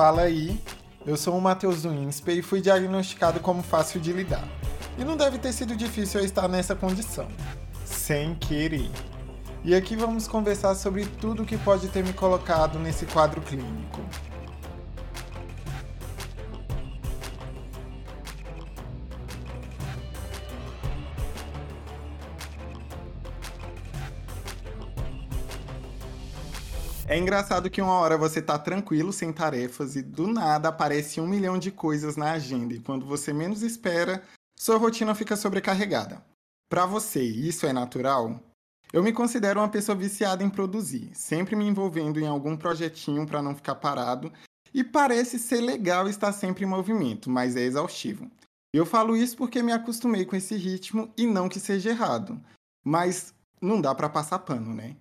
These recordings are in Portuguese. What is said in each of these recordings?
fala aí. Eu sou o Matheus do INSPE e fui diagnosticado como fácil de lidar. E não deve ter sido difícil eu estar nessa condição. Sem querer. E aqui vamos conversar sobre tudo que pode ter me colocado nesse quadro clínico. É engraçado que uma hora você tá tranquilo, sem tarefas, e do nada aparece um milhão de coisas na agenda, e quando você menos espera, sua rotina fica sobrecarregada. Para você, isso é natural? Eu me considero uma pessoa viciada em produzir, sempre me envolvendo em algum projetinho para não ficar parado, e parece ser legal estar sempre em movimento, mas é exaustivo. Eu falo isso porque me acostumei com esse ritmo e não que seja errado, mas não dá para passar pano, né?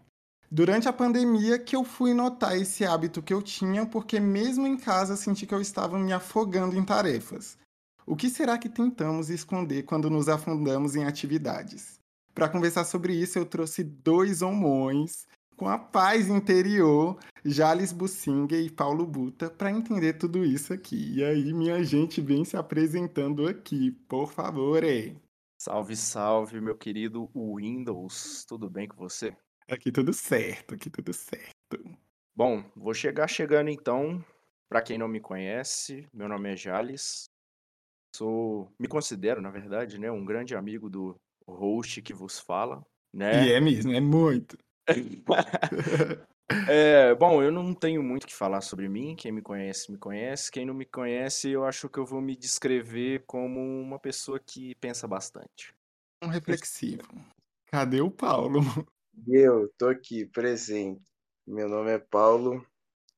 Durante a pandemia que eu fui notar esse hábito que eu tinha, porque mesmo em casa senti que eu estava me afogando em tarefas. O que será que tentamos esconder quando nos afundamos em atividades? Para conversar sobre isso, eu trouxe dois homões com a paz interior, Jales Bussinger e Paulo Buta, para entender tudo isso aqui. E aí, minha gente, vem se apresentando aqui, por favor. Salve, salve, meu querido Windows. Tudo bem com você? Aqui tudo certo, aqui tudo certo. Bom, vou chegar chegando então. Para quem não me conhece, meu nome é Jales. Sou, me considero, na verdade, né, um grande amigo do host que vos fala, né? E é mesmo, é muito. é, bom, eu não tenho muito o que falar sobre mim. Quem me conhece, me conhece. Quem não me conhece, eu acho que eu vou me descrever como uma pessoa que pensa bastante. Um reflexivo. Cadê o Paulo? Eu tô aqui presente. Meu nome é Paulo,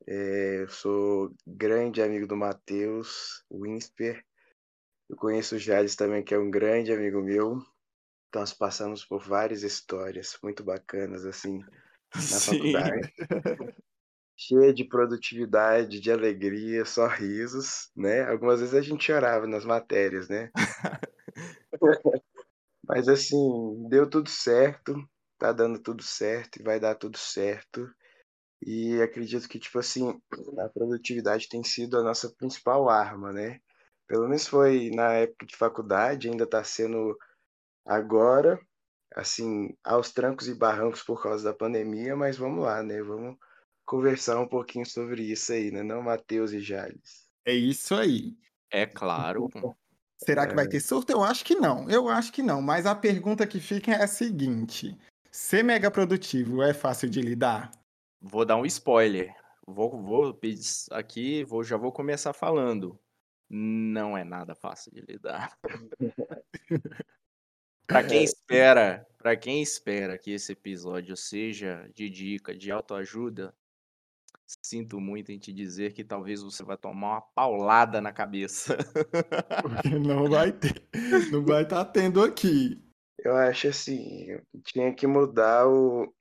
é, eu sou grande amigo do Matheus Winsper. Eu conheço o Jales também, que é um grande amigo meu. Então, nós passamos por várias histórias muito bacanas, assim, na Sim. faculdade. Cheia de produtividade, de alegria, sorrisos, né? Algumas vezes a gente chorava nas matérias, né? Mas, assim, deu tudo certo tá dando tudo certo e vai dar tudo certo. E acredito que, tipo assim, a produtividade tem sido a nossa principal arma, né? Pelo menos foi na época de faculdade, ainda está sendo agora, assim, aos trancos e barrancos por causa da pandemia, mas vamos lá, né? Vamos conversar um pouquinho sobre isso aí, né? Não, Matheus e Jales. É isso aí. É claro. Será que vai é. ter surto? Eu acho que não. Eu acho que não. Mas a pergunta que fica é a seguinte: Ser mega produtivo é fácil de lidar? Vou dar um spoiler. Vou, vou aqui, vou, já vou começar falando. Não é nada fácil de lidar. para quem espera, para quem espera que esse episódio seja de dica, de autoajuda, sinto muito em te dizer que talvez você vai tomar uma paulada na cabeça. não vai ter, não vai estar tá tendo aqui. Eu acho assim, tinha que mudar o,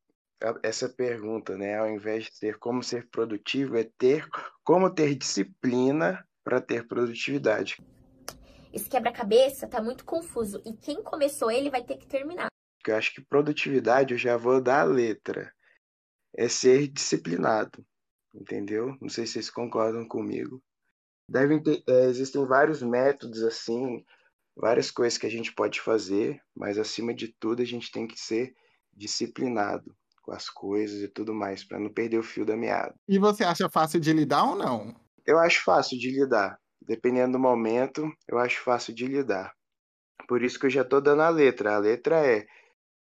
essa pergunta, né? Ao invés de ser como ser produtivo, é ter como ter disciplina para ter produtividade. Esse quebra-cabeça tá muito confuso e quem começou ele vai ter que terminar. Eu acho que produtividade eu já vou dar a letra. É ser disciplinado, entendeu? Não sei se vocês concordam comigo. Devem ter, é, existem vários métodos assim, várias coisas que a gente pode fazer, mas acima de tudo a gente tem que ser disciplinado com as coisas e tudo mais, para não perder o fio da meada. E você acha fácil de lidar ou não? Eu acho fácil de lidar. Dependendo do momento, eu acho fácil de lidar. Por isso que eu já estou dando a letra. A letra é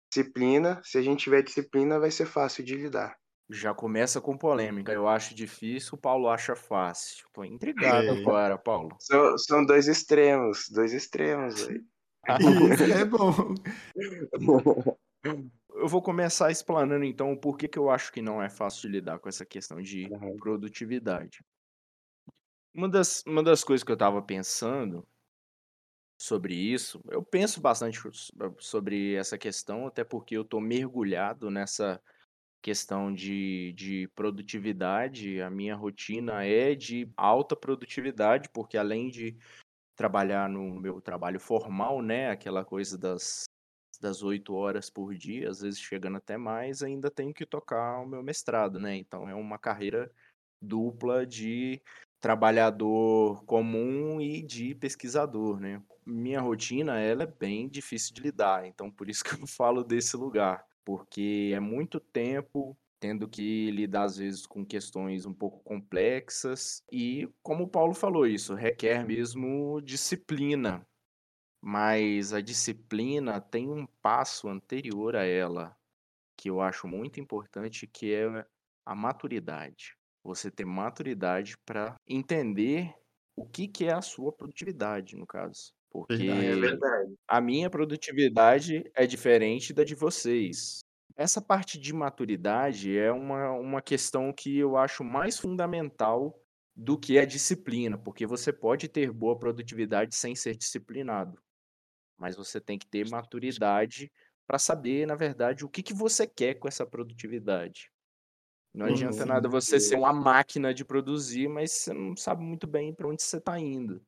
disciplina. Se a gente tiver disciplina, vai ser fácil de lidar. Já começa com polêmica. Eu acho difícil, o Paulo acha fácil. Tô intrigado é. agora, Paulo. São, são dois extremos, dois extremos. Isso é bom. Eu vou começar explanando então o porquê que eu acho que não é fácil de lidar com essa questão de uhum. produtividade. Uma das, uma das coisas que eu estava pensando sobre isso, eu penso bastante sobre essa questão, até porque eu estou mergulhado nessa questão de, de produtividade, a minha rotina é de alta produtividade, porque além de trabalhar no meu trabalho formal, né, aquela coisa das das oito horas por dia, às vezes chegando até mais, ainda tenho que tocar o meu mestrado, né? Então é uma carreira dupla de trabalhador comum e de pesquisador, né? Minha rotina, ela é bem difícil de lidar, então por isso que eu falo desse lugar, porque é muito tempo tendo que lidar às vezes com questões um pouco complexas e, como o Paulo falou, isso requer mesmo disciplina. Mas a disciplina tem um passo anterior a ela, que eu acho muito importante, que é a maturidade. Você ter maturidade para entender o que, que é a sua produtividade, no caso. Porque É a minha produtividade é diferente da de vocês. Essa parte de maturidade é uma, uma questão que eu acho mais fundamental do que a disciplina, porque você pode ter boa produtividade sem ser disciplinado, mas você tem que ter maturidade para saber, na verdade, o que, que você quer com essa produtividade. Não Uhum. adianta nada você ser uma máquina de produzir, mas você não sabe muito bem para onde você está indo.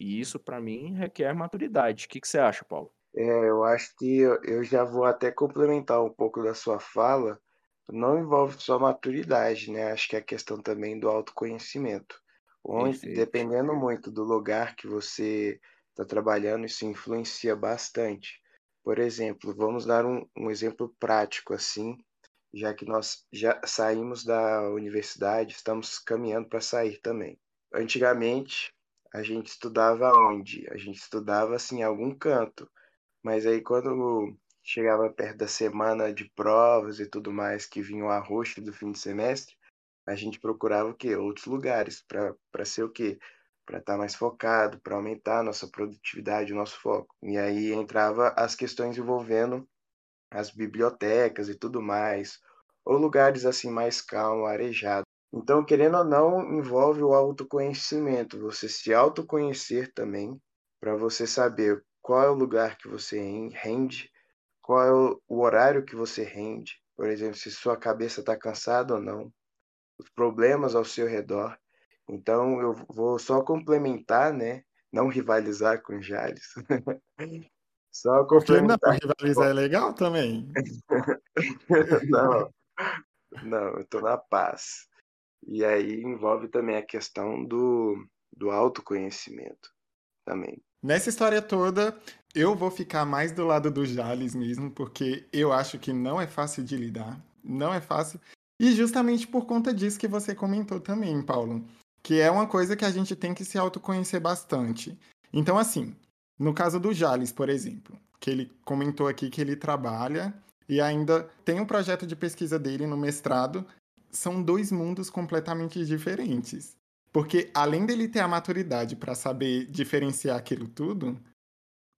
E isso, para mim, requer maturidade. O que, que você acha, Paulo? É, eu acho que eu, já vou até complementar um pouco da sua fala. Não envolve só maturidade, né? Acho que é a questão também do autoconhecimento. Onde, Perfeito. dependendo muito do lugar que você está trabalhando, isso influencia bastante. Por exemplo, vamos dar um, um exemplo prático assim, já que nós já saímos da universidade, estamos caminhando para sair também. Antigamente, a gente estudava onde? A gente estudava assim em algum canto. Mas aí quando chegava perto da semana de provas e tudo mais, que vinha o arroxo do fim de semestre, a gente procurava o quê? Outros lugares para ser o quê? Para estar mais focado, para aumentar a nossa produtividade, o nosso foco. E aí entrava as questões envolvendo as bibliotecas e tudo mais, ou lugares assim mais calmos, arejados. Então, querendo ou não, envolve o autoconhecimento, você se autoconhecer também, para você saber qual é o lugar que você rende, qual é o, horário que você rende, por exemplo, se sua cabeça está cansada ou não, os problemas ao seu redor. Então, eu vou só complementar, né? Não rivalizar com o Jales. só que não? complementar. Rivalizar é legal também. não, não, eu tô na paz. E aí envolve também a questão do, do autoconhecimento também. Nessa história toda, eu vou ficar mais do lado do Jales mesmo, porque eu acho que não é fácil de lidar. Não é fácil. E justamente por conta disso que você comentou também, Paulo. Que é uma coisa que a gente tem que se autoconhecer bastante. Então, assim, no caso do Jales, por exemplo, que ele comentou aqui que ele trabalha e ainda tem um projeto de pesquisa dele no mestrado, são dois mundos completamente diferentes. Porque além dele ter a maturidade para saber diferenciar aquilo tudo,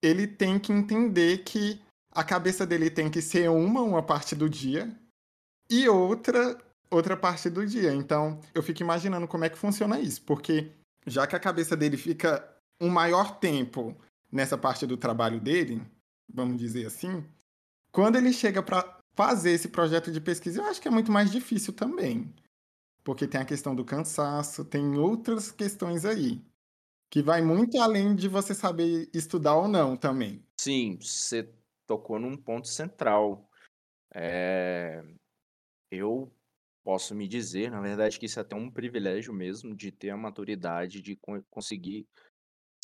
ele tem que entender que a cabeça dele tem que ser uma, uma parte do dia, e outra, outra parte do dia. Então, eu fico imaginando como é que funciona isso, porque já que a cabeça dele fica um maior tempo nessa parte do trabalho dele, vamos dizer assim, quando ele chega para fazer esse projeto de pesquisa, eu acho que é muito mais difícil também. Porque tem a questão do cansaço, tem outras questões aí. Que vai muito além de você saber estudar ou não também. Sim, você tocou num ponto central. É, Eu posso me dizer, na verdade, que isso é até um privilégio mesmo de ter a maturidade de co- conseguir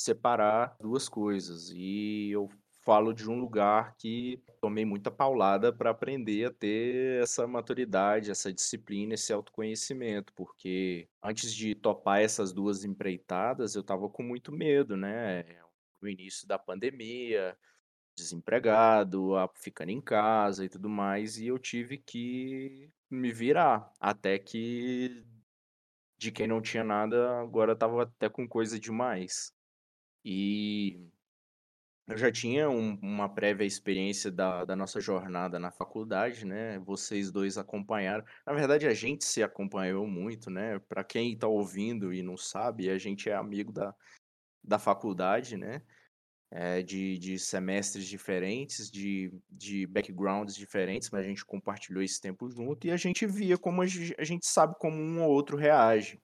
separar duas coisas. E eu falo de um lugar que tomei muita paulada para aprender a ter essa maturidade, essa disciplina, esse autoconhecimento, porque antes de topar essas duas empreitadas, eu estava com muito medo, né? No início da pandemia, desempregado, ficando em casa e tudo mais, e eu tive que me virar, até que de quem não tinha nada, agora estava até com coisa demais. E eu já tinha um- uma prévia experiência da, da nossa jornada na faculdade, né? Vocês dois acompanharam. Na verdade, a gente se acompanhou muito, né? Para quem está ouvindo e não sabe, a gente é amigo da, da faculdade, né? É, de, de semestres diferentes, de, de backgrounds diferentes, mas a gente compartilhou esse tempo junto e a gente via como a a gente sabe como um ou outro reage.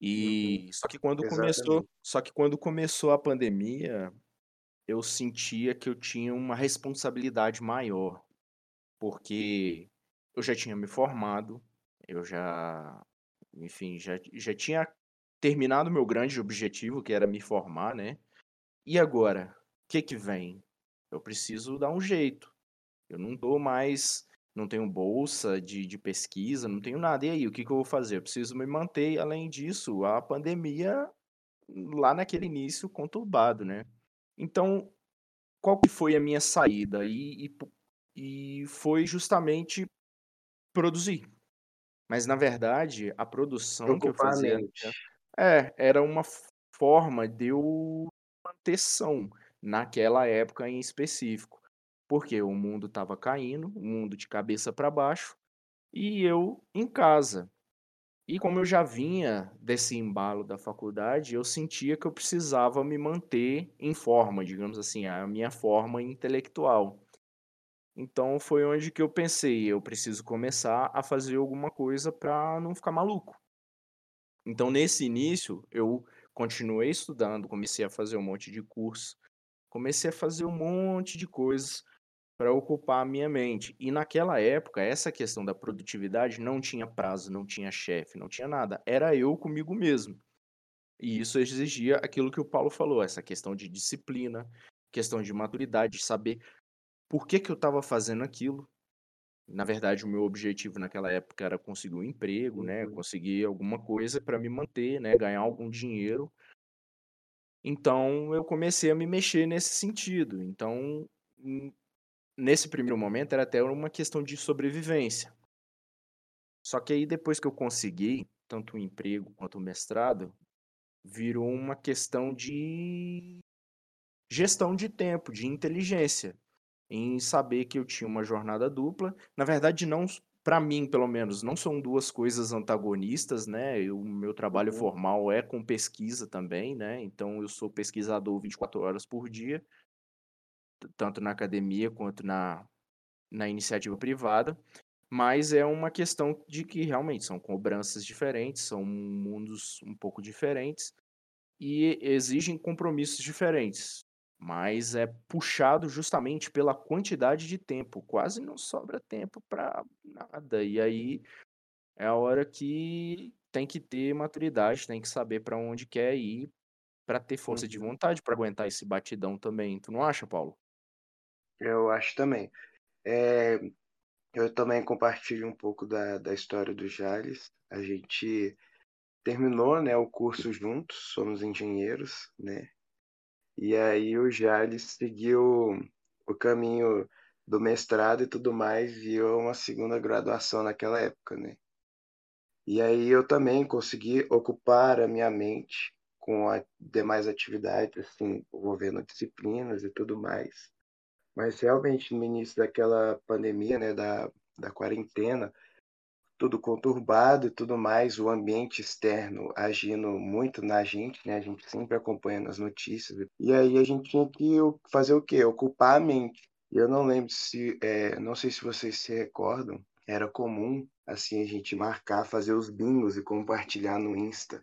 E só que quando começou, Exatamente. só que quando começou a pandemia, eu sentia que eu tinha uma responsabilidade maior, porque eu já tinha me formado, eu já enfim, já, já tinha terminado meu grande objetivo, que era me formar, né? E agora? O que que vem? Eu preciso dar um jeito. Eu não dou mais, não tenho bolsa de, de pesquisa, não tenho nada. E aí, o que que eu vou fazer? Eu preciso me manter. Além disso, a pandemia lá naquele início conturbado, né? Então, qual que foi a minha saída? E, e, e foi justamente produzir. Mas, na verdade, a produção que eu fazia é, era uma forma de eu manter são naquela época em específico. Porque o mundo estava caindo, o mundo de cabeça para baixo, e eu em casa. E como eu já vinha desse embalo da faculdade, eu sentia que eu precisava me manter em forma, digamos assim, a minha forma intelectual. Então foi onde que eu pensei, eu preciso começar a fazer alguma coisa para não ficar maluco. Então nesse início eu continuei estudando, comecei a fazer um monte de curso, comecei a fazer um monte de coisas para ocupar a minha mente. E naquela época, essa questão da produtividade não tinha prazo, não tinha chefe, não tinha nada. Era eu comigo mesmo. E isso exigia aquilo que o Paulo falou, essa questão de disciplina, questão de maturidade, de saber por que, que eu estava fazendo aquilo. Na verdade, o meu objetivo naquela época era conseguir um emprego, né? Uhum. Conseguir alguma coisa para me manter, né? Ganhar algum dinheiro. Então, eu comecei a me mexer nesse sentido. Então, hum, nesse primeiro momento era até uma questão de sobrevivência. Só que aí depois que eu consegui tanto o emprego quanto o mestrado, virou uma questão de gestão de tempo, de inteligência, em saber que eu tinha uma jornada dupla. Na verdade, não para mim, pelo menos, não são duas coisas antagonistas, né? O meu trabalho uhum. formal é com pesquisa também, né? Então eu sou pesquisador 24 horas por dia tanto na academia quanto na, na iniciativa privada, mas é uma questão de que realmente são cobranças diferentes, são mundos um pouco diferentes e exigem compromissos diferentes, mas é puxado justamente pela quantidade de tempo, quase não sobra tempo para nada, e aí é a hora que tem que ter maturidade, tem que saber para onde quer ir, para ter força de uhum. vontade para aguentar esse batidão também. Tu não acha, Paulo? Eu acho também. É, eu também compartilho um pouco da, da história do Jales. A gente terminou né, o curso juntos, somos engenheiros, né? E aí o Jales seguiu o caminho do mestrado e tudo mais, e eu uma segunda graduação naquela época, né? E aí eu também consegui ocupar a minha mente com a demais atividades, assim, envolvendo disciplinas e tudo mais. Mas realmente no início daquela pandemia, né, da, da quarentena, tudo conturbado e tudo mais, o ambiente externo agindo muito na gente, né? A gente sempre acompanhando as notícias. E aí a gente tinha que fazer o quê? Ocupar a mente. E eu não lembro se, é, não sei se vocês se recordam, era comum assim a gente marcar, fazer os bingos e compartilhar no Insta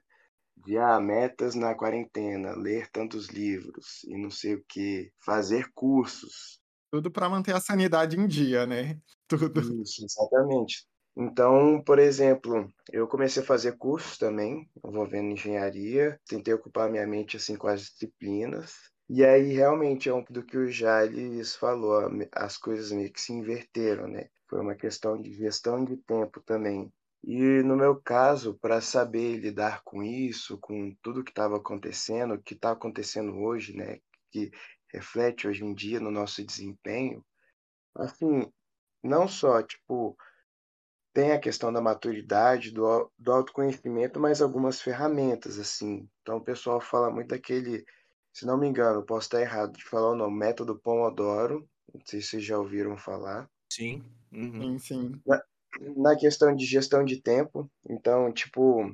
de ah, metas na quarentena, ler tantos livros e não sei o que, fazer cursos. Tudo para manter a sanidade em dia, né? Tudo. Isso, exatamente. Então, por exemplo, eu comecei a fazer cursos também, envolvendo engenharia, tentei ocupar minha mente assim com as disciplinas. E aí realmente é um do que o Jales falou, as coisas meio que se inverteram, né? Foi uma questão de gestão de tempo também. E no meu caso, para saber lidar com isso, com tudo que estava acontecendo, o que está acontecendo hoje, né, que reflete hoje em dia no nosso desempenho, assim, não só, tipo, tem a questão da maturidade, do, do autoconhecimento, mas algumas ferramentas, assim. Então o pessoal fala muito daquele, se não me engano, posso estar errado de falar o nome, método Pomodoro, não sei se vocês já ouviram falar. Sim. Uhum. Sim, sim na questão de gestão de tempo, então, tipo,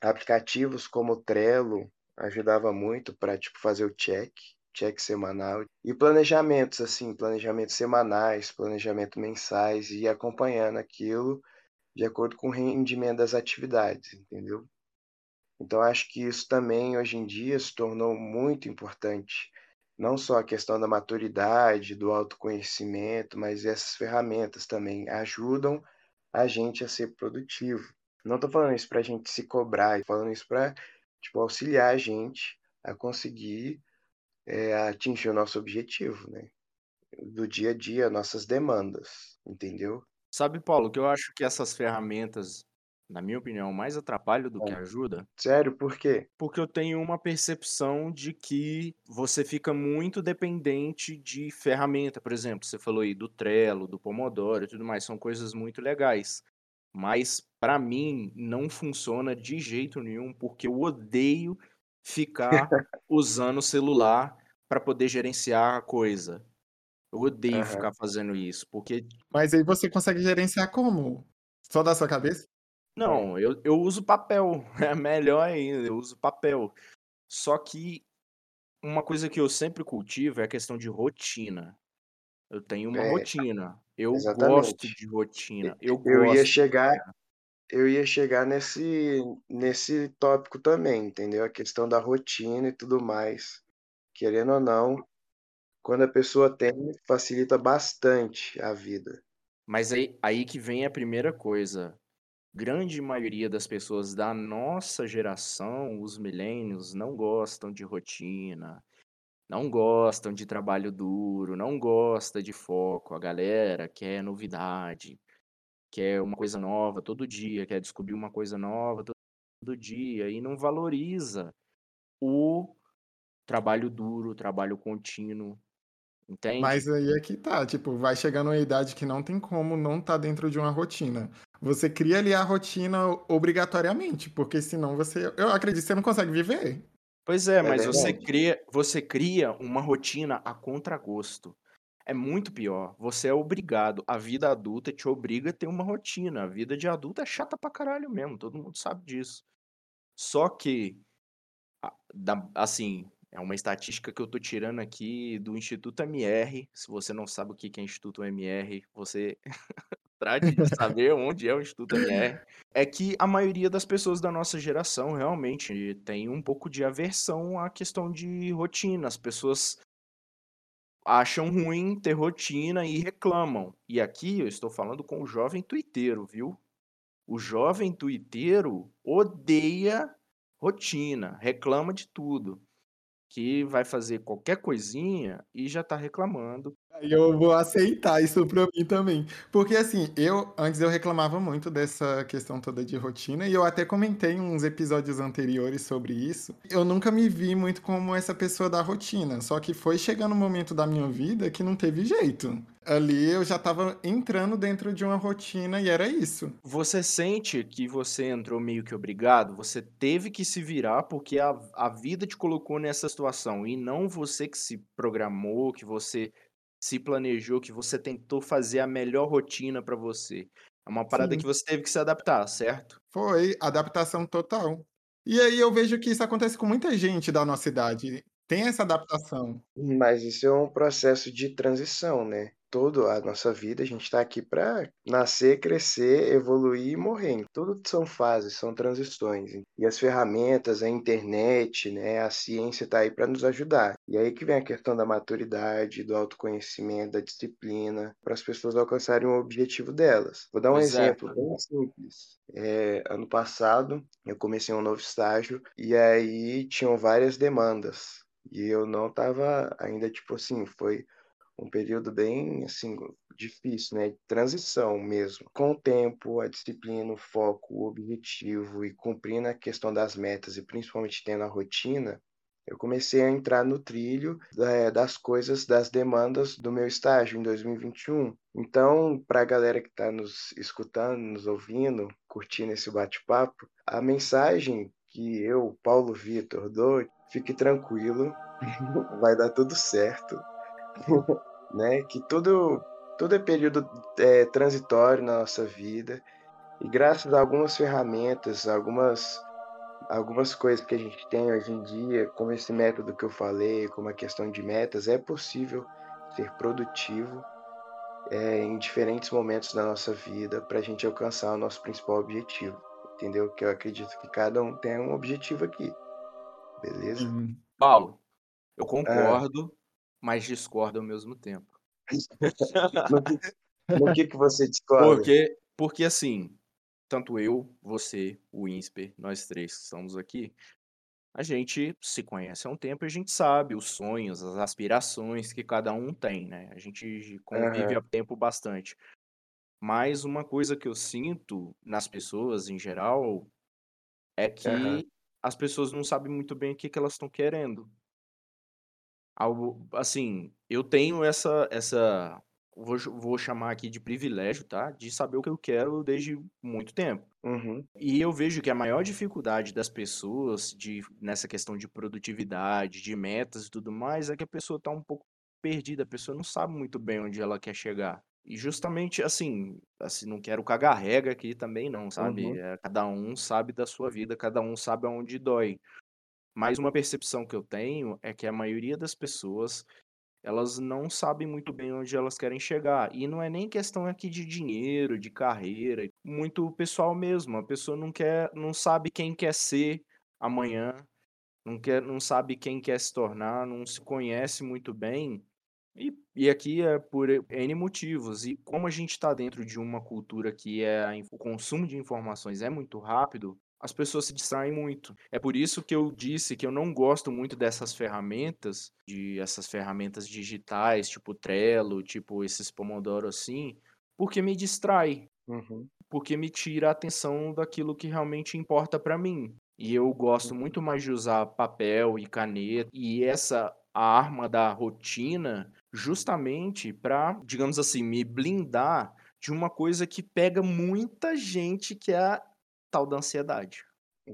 aplicativos como o Trello ajudava muito para tipo fazer o check, check semanal e planejamentos assim, planejamentos semanais, planejamento mensais e acompanhando aquilo de acordo com o rendimento das atividades, entendeu? Então acho que isso também hoje em dia se tornou muito importante, não só a questão da maturidade, do autoconhecimento, mas essas ferramentas também ajudam a gente a ser produtivo. Não tô falando isso pra gente se cobrar, tô falando isso pra, tipo, auxiliar a gente a conseguir é, atingir o nosso objetivo, né? Do dia a dia, nossas demandas, entendeu? Sabe, Paulo, que eu acho que essas ferramentas, na minha opinião, mais atrapalham do que É. ajuda? Sério, por quê? Porque eu tenho uma percepção de que você fica muito dependente de ferramenta. Por exemplo, você falou aí do Trello, do Pomodoro e tudo mais, são coisas muito legais. Mas para mim não funciona de jeito nenhum, porque eu odeio ficar usando o celular para poder gerenciar a coisa. Eu odeio Aham. ficar fazendo isso, porque Mas aí você consegue gerenciar como? Só da sua cabeça? Não, eu, eu uso papel. É melhor ainda, eu uso papel. Só que uma coisa que eu sempre cultivo é a questão de rotina. Eu tenho uma É, rotina. Eu gosto exatamente. de rotina. Eu Eu ia gosto. chegar, eu ia chegar nesse, nesse tópico também, entendeu? A questão da rotina e tudo mais. Querendo ou não, quando a pessoa tem, facilita bastante a vida. Mas aí, aí que vem a primeira coisa. Grande maioria das pessoas da nossa geração, os millennials, não gostam de rotina, não gostam de trabalho duro, não gosta de foco. A galera quer novidade, quer uma coisa nova todo dia, quer descobrir uma coisa nova todo dia e não valoriza o trabalho duro, o trabalho contínuo, entende? Mas aí é que tá, tipo, vai chegando uma idade que não tem como não tá dentro de uma rotina. Você cria ali a rotina obrigatoriamente, porque senão você, eu acredito que você não consegue viver. Pois é, É mas você verdade. cria, você cria uma rotina a contragosto. É muito pior. Você é obrigado. A vida adulta te obriga a ter uma rotina. A vida de adulto é chata pra caralho mesmo. Todo mundo sabe disso. Só que, assim, é uma estatística que eu tô tirando aqui do Instituto MR. Se você não sabe o que é Instituto MR, você trate de saber onde é o Instituto MR. É que a maioria das pessoas da nossa geração realmente tem um pouco de aversão à questão de rotina. As pessoas acham ruim ter rotina e reclamam. E aqui eu estou falando com o jovem tuiteiro, viu? O jovem tuiteiro odeia rotina, reclama de tudo. Que vai fazer qualquer coisinha e já tá reclamando. Eu vou aceitar isso pra mim também. Porque assim, eu antes eu reclamava muito dessa questão toda de rotina e eu até comentei uns episódios anteriores sobre isso. Eu nunca me vi muito como essa pessoa da rotina, só que foi chegando um momento da minha vida que não teve jeito. Ali eu já tava entrando dentro de uma rotina e era isso. Você sente que você entrou meio que obrigado? Você teve que se virar porque a, a vida te colocou nessa situação e não você que se programou, que você se planejou, que você tentou fazer a melhor rotina pra você. É uma parada Sim. que você teve que se adaptar, certo? Foi adaptação total. E aí eu vejo que isso acontece com muita gente da nossa idade. Tem essa adaptação. Mas isso é um processo de transição, né? Toda a nossa vida a gente está aqui para nascer, crescer, evoluir e morrer. Tudo são fases, são transições. E as ferramentas, a internet, né, a ciência está aí para nos ajudar. E aí que vem a questão da maturidade, do autoconhecimento, da disciplina, para as pessoas alcançarem o objetivo delas. Vou dar um é. exemplo bem simples. É, ano passado eu comecei um novo estágio e aí tinham várias demandas. E eu não estava ainda, tipo assim, foi um período bem, assim, difícil, né? De transição mesmo. Com o tempo, a disciplina, o foco, o objetivo e cumprindo a questão das metas e principalmente tendo a rotina, eu comecei a entrar no trilho é, das coisas, das demandas do meu estágio em 2021. Então, para a galera que está nos escutando, nos ouvindo, curtindo esse bate-papo, a mensagem que eu, Paulo Vitor, dou, fique tranquilo, vai dar tudo certo, né? Que tudo, tudo é período é, transitório na nossa vida e graças a algumas ferramentas, algumas algumas coisas que a gente tem hoje em dia, como esse método que eu falei, como a questão de metas, é possível ser produtivo é, em diferentes momentos da nossa vida para a gente alcançar o nosso principal objetivo, entendeu? Que eu acredito que cada um tem um objetivo aqui, beleza? Hum. Paulo, eu Ah, concordo, mas discordo ao mesmo tempo. no, que, no que que você discorda? Porque, porque assim, tanto eu, você, o Insper, nós três que estamos aqui, a gente se conhece há um tempo e a gente sabe os sonhos, as aspirações que cada um tem, né? A gente convive Aham. há tempo bastante. Mas uma coisa que eu sinto nas pessoas em geral é que as pessoas não sabem muito bem o que que elas estão querendo. Algo assim, eu tenho essa essa vou vou chamar aqui de privilégio, tá, de saber o que eu quero desde muito tempo. Uhum. E eu vejo que a maior dificuldade das pessoas de nessa questão de produtividade, de metas e tudo mais, é que a pessoa tá um pouco perdida, a pessoa não sabe muito bem onde ela quer chegar. E justamente, assim assim, não quero cagar regra aqui também não, sabe, Uhum. eh, cada um sabe da sua vida, cada um sabe aonde dói. Mas uma percepção que eu tenho é que a maioria das pessoas, elas não sabem muito bem onde elas querem chegar. E não é nem questão aqui de dinheiro, de carreira, muito pessoal mesmo. A pessoa não quer não sabe quem quer ser amanhã, não quer não sabe quem quer se tornar, não se conhece muito bem. E e aqui é por N motivos. E como a gente está dentro de uma cultura que é o consumo de informações é muito rápido, as pessoas se distraem muito. É por isso que eu disse que eu não gosto muito dessas ferramentas, de essas ferramentas digitais, tipo Trello, tipo esses Pomodoro assim, porque me distrai. Uhum. Porque me tira a atenção daquilo que realmente importa para mim. E eu gosto Uhum. muito mais de usar papel e caneta, e essa a arma da rotina, justamente pra, digamos assim, me blindar de uma coisa que pega muita gente, que é tal da ansiedade.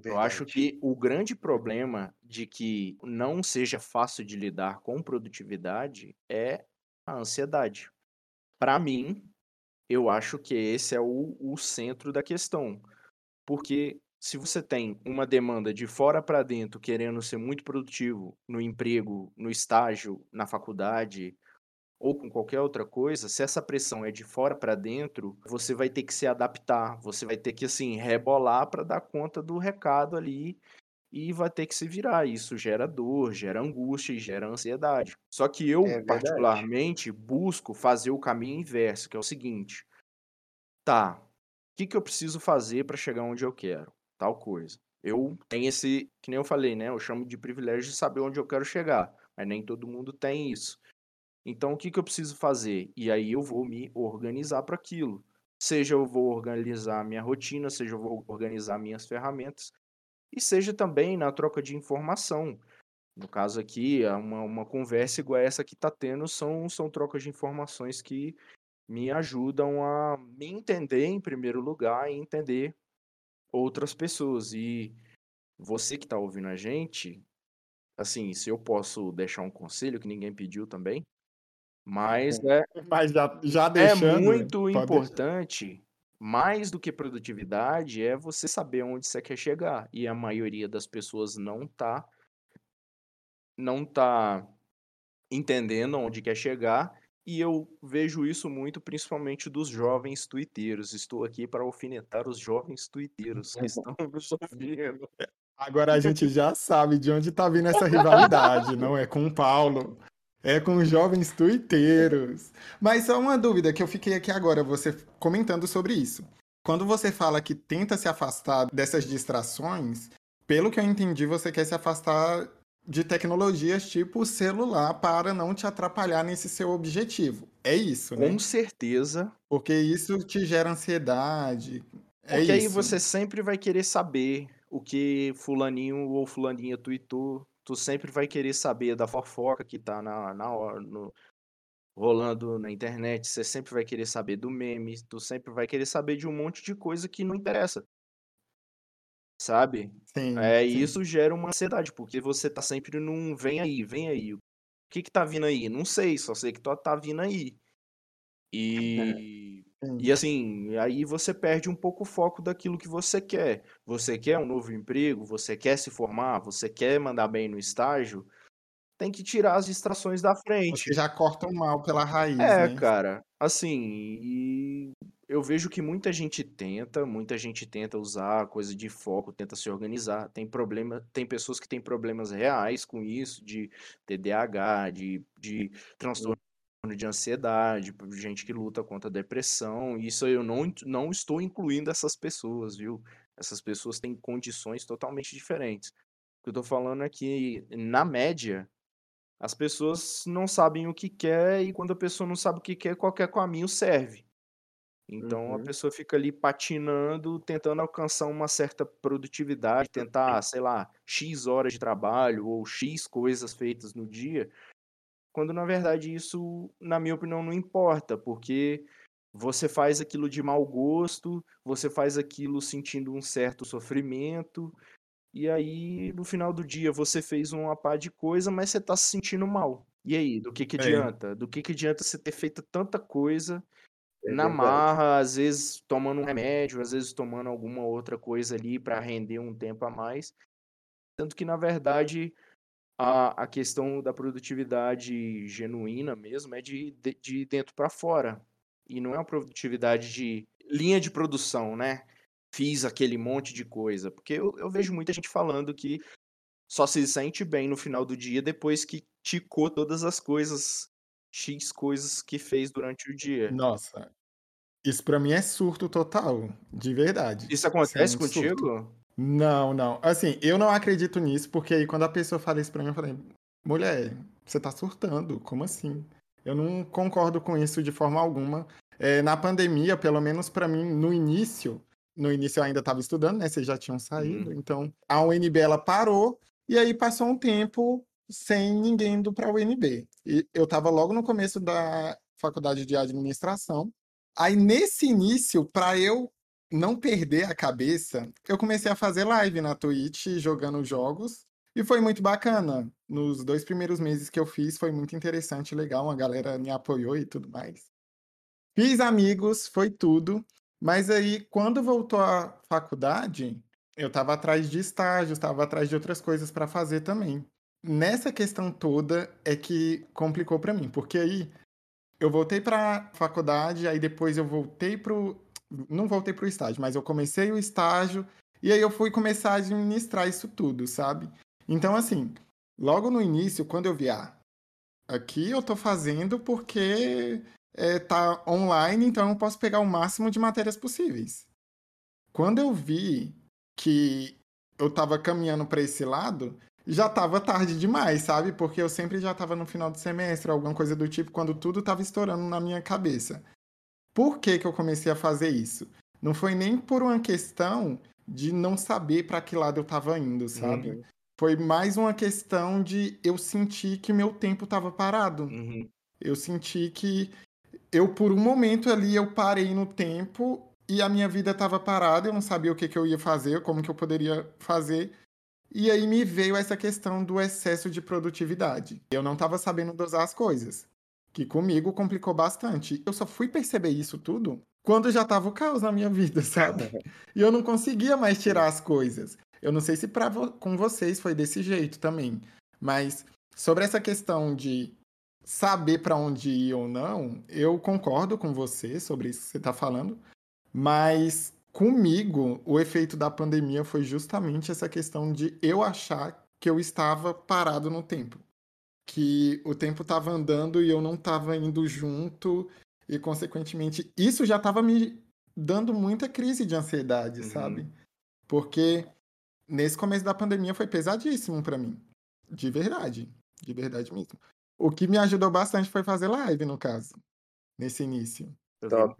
Eu acho Verdade. que o grande problema de que não seja fácil de lidar com produtividade é a ansiedade. Pra mim, eu acho que esse é o o centro da questão. Porque se você tem uma demanda de fora pra dentro querendo ser muito produtivo no emprego, no estágio, na faculdade ou com qualquer outra coisa, se essa pressão é de fora pra dentro, você vai ter que se adaptar, você vai ter que, assim, rebolar pra dar conta do recado ali e vai ter que se virar. Isso gera dor, gera angústia e gera ansiedade. Só que eu, É particularmente, busco fazer o caminho inverso, que é o seguinte: "Tá, que que eu preciso fazer pra chegar onde eu quero? Tal coisa". Eu tenho esse que nem eu falei, né, eu chamo de privilégio de saber onde eu quero chegar, mas nem todo mundo tem isso. Então o que que eu preciso fazer? E aí eu vou me organizar pra aquilo. Seja eu vou organizar minha rotina, seja eu vou organizar minhas ferramentas, e seja também na troca de informação. No caso aqui, é uma uma conversa igual a essa que tá tendo, são são trocas de informações que me ajudam a me entender em primeiro lugar e entender outras pessoas. E você que tá ouvindo a gente, assim, se eu posso deixar um conselho, que ninguém pediu também, mas Uhum. é Mas já já é deixando, muito pode deixar. importante, mais do que produtividade, é você saber onde você quer chegar, e a maioria das pessoas não tá não tá entendendo aonde quer chegar, e eu vejo isso muito principalmente dos jovens tuiteiros. Estou aqui para alfinetar os jovens tuiteiros que estão nos ouvindo. Agora a gente já sabe de onde tá vindo essa rivalidade, não é com o Paulo, é com os jovens tuiteiros. Mas só uma dúvida que eu fiquei aqui agora, você comentando sobre isso. Quando você fala que tenta se afastar dessas distrações, pelo que eu entendi, você quer se afastar de tecnologias tipo celular para não te atrapalhar nesse seu objetivo. É isso, Com né? certeza. Porque isso te gera ansiedade. É Porque aí isso. você sempre vai querer saber o que fulaninho ou fulaninha tuitou, tu sempre vai querer saber da fofoca que tá na na hora no rolando na internet, você sempre vai querer saber do meme, tu sempre vai querer saber de um monte de coisa que não interessa. Sabe? Sim, É, e sim. isso gera uma ansiedade, porque você tá sempre num "vem aí, vem aí". O que que tá vindo aí? Não sei, só sei que tá tá vindo aí. E e Sim. assim, aí você perde um pouco o foco daquilo que você quer. Você quer um novo emprego, você quer se formar, você quer mandar bem no estágio, tem que tirar as distrações da Você frente. já corta o mal pela raiz, É, né? cara, assim, e eu vejo que muita gente tenta, muita gente tenta usar coisa de foco, tenta se organizar, tem problema tem pessoas que têm problemas reais com isso, de TDAH, de de transtorno de ansiedade, gente que luta contra a depressão. Isso eu não, não estou incluindo essas pessoas, viu? Essas pessoas têm condições totalmente diferentes. O que eu estou falando é que, na média, as pessoas não sabem o que quer e quando a pessoa não sabe o que quer, qualquer caminho serve. Então uhum. a pessoa fica ali patinando, tentando alcançar uma certa produtividade, tentar, sei lá, X horas de trabalho ou X coisas feitas no dia, quando na verdade isso, na minha opinião, não importa, porque você faz aquilo de mau gosto, você faz aquilo sentindo um certo sofrimento, e aí no final do dia você fez uma pá de coisa, mas você tá se sentindo mal. E aí, do que que é. adianta? É. Do que que adianta você ter feito tanta coisa é na marra, às vezes tomando um remédio, às vezes tomando alguma outra coisa ali para render um tempo a mais. Tanto que, na verdade, a, a questão da produtividade genuína mesmo é de, de, de dentro para fora. E não é uma produtividade de linha de produção, né? Fiz aquele monte de coisa. Porque eu, eu vejo muita gente falando que só se sente bem no final do dia depois que ticou todas as coisas X coisas que fez durante o dia. Nossa, isso pra mim é surto total, de verdade. Isso acontece contigo? Surto. Não, não. Assim, eu não acredito nisso, porque aí quando a pessoa fala isso pra mim, eu falei, mulher, você tá surtando, como assim? Eu não concordo com isso de forma alguma. É, na pandemia, pelo menos para mim, no início, no início eu ainda estava estudando, né? Vocês já tinham saído, uhum. então a UNB ela parou, e aí passou um tempo sem ninguém indo para a UNB. E eu estava logo no começo da faculdade de administração. Aí nesse início, para eu não perder a cabeça, eu comecei a fazer live na Twitch jogando jogos e foi muito bacana. Nos dois primeiros meses que eu fiz foi muito interessante, legal, a galera me apoiou e tudo mais. Fiz amigos, foi tudo. Mas aí, quando voltou à faculdade, eu estava atrás de estágios, estava atrás de outras coisas para fazer também nessa questão toda é que complicou para mim, porque aí eu voltei para faculdade, aí depois eu voltei pro não voltei pro estágio, mas eu comecei o estágio e aí eu fui começar a administrar isso tudo, sabe? Então assim, logo no início, quando eu vi ah, aqui eu tô fazendo porque é, tá online, então eu posso pegar o máximo de matérias possíveis. Quando eu vi que eu tava caminhando para esse lado, já tava tarde demais, sabe? Porque eu sempre já tava no final do semestre, alguma coisa do tipo, quando tudo tava estourando na minha cabeça. Por que, que eu comecei a fazer isso? Não foi nem por uma questão de não saber para que lado eu tava indo, sabe? Uhum. Foi mais uma questão de eu sentir que meu tempo tava parado. Uhum. Eu senti que eu, por um momento ali, eu parei no tempo e a minha vida tava parada, eu não sabia o que, que eu ia fazer, como que eu poderia fazer. E aí me veio essa questão do excesso de produtividade. Eu não estava sabendo dosar as coisas, que comigo complicou bastante. Eu só fui perceber isso tudo quando já estava o caos na minha vida, sabe? E eu não conseguia mais tirar as coisas. Eu não sei se pra com vocês foi desse jeito também, mas sobre essa questão de saber para onde ir ou não, eu concordo com você sobre isso que você está falando, mas Comigo, o efeito da pandemia foi justamente essa questão de eu achar que eu estava parado no tempo. Que o tempo estava andando e eu não estava indo junto, e consequentemente isso já estava me dando muita crise de ansiedade, uhum. sabe? Porque nesse começo da pandemia foi pesadíssimo para mim. De verdade. De verdade mesmo. O que me ajudou bastante foi fazer live, no caso. Nesse início. Top.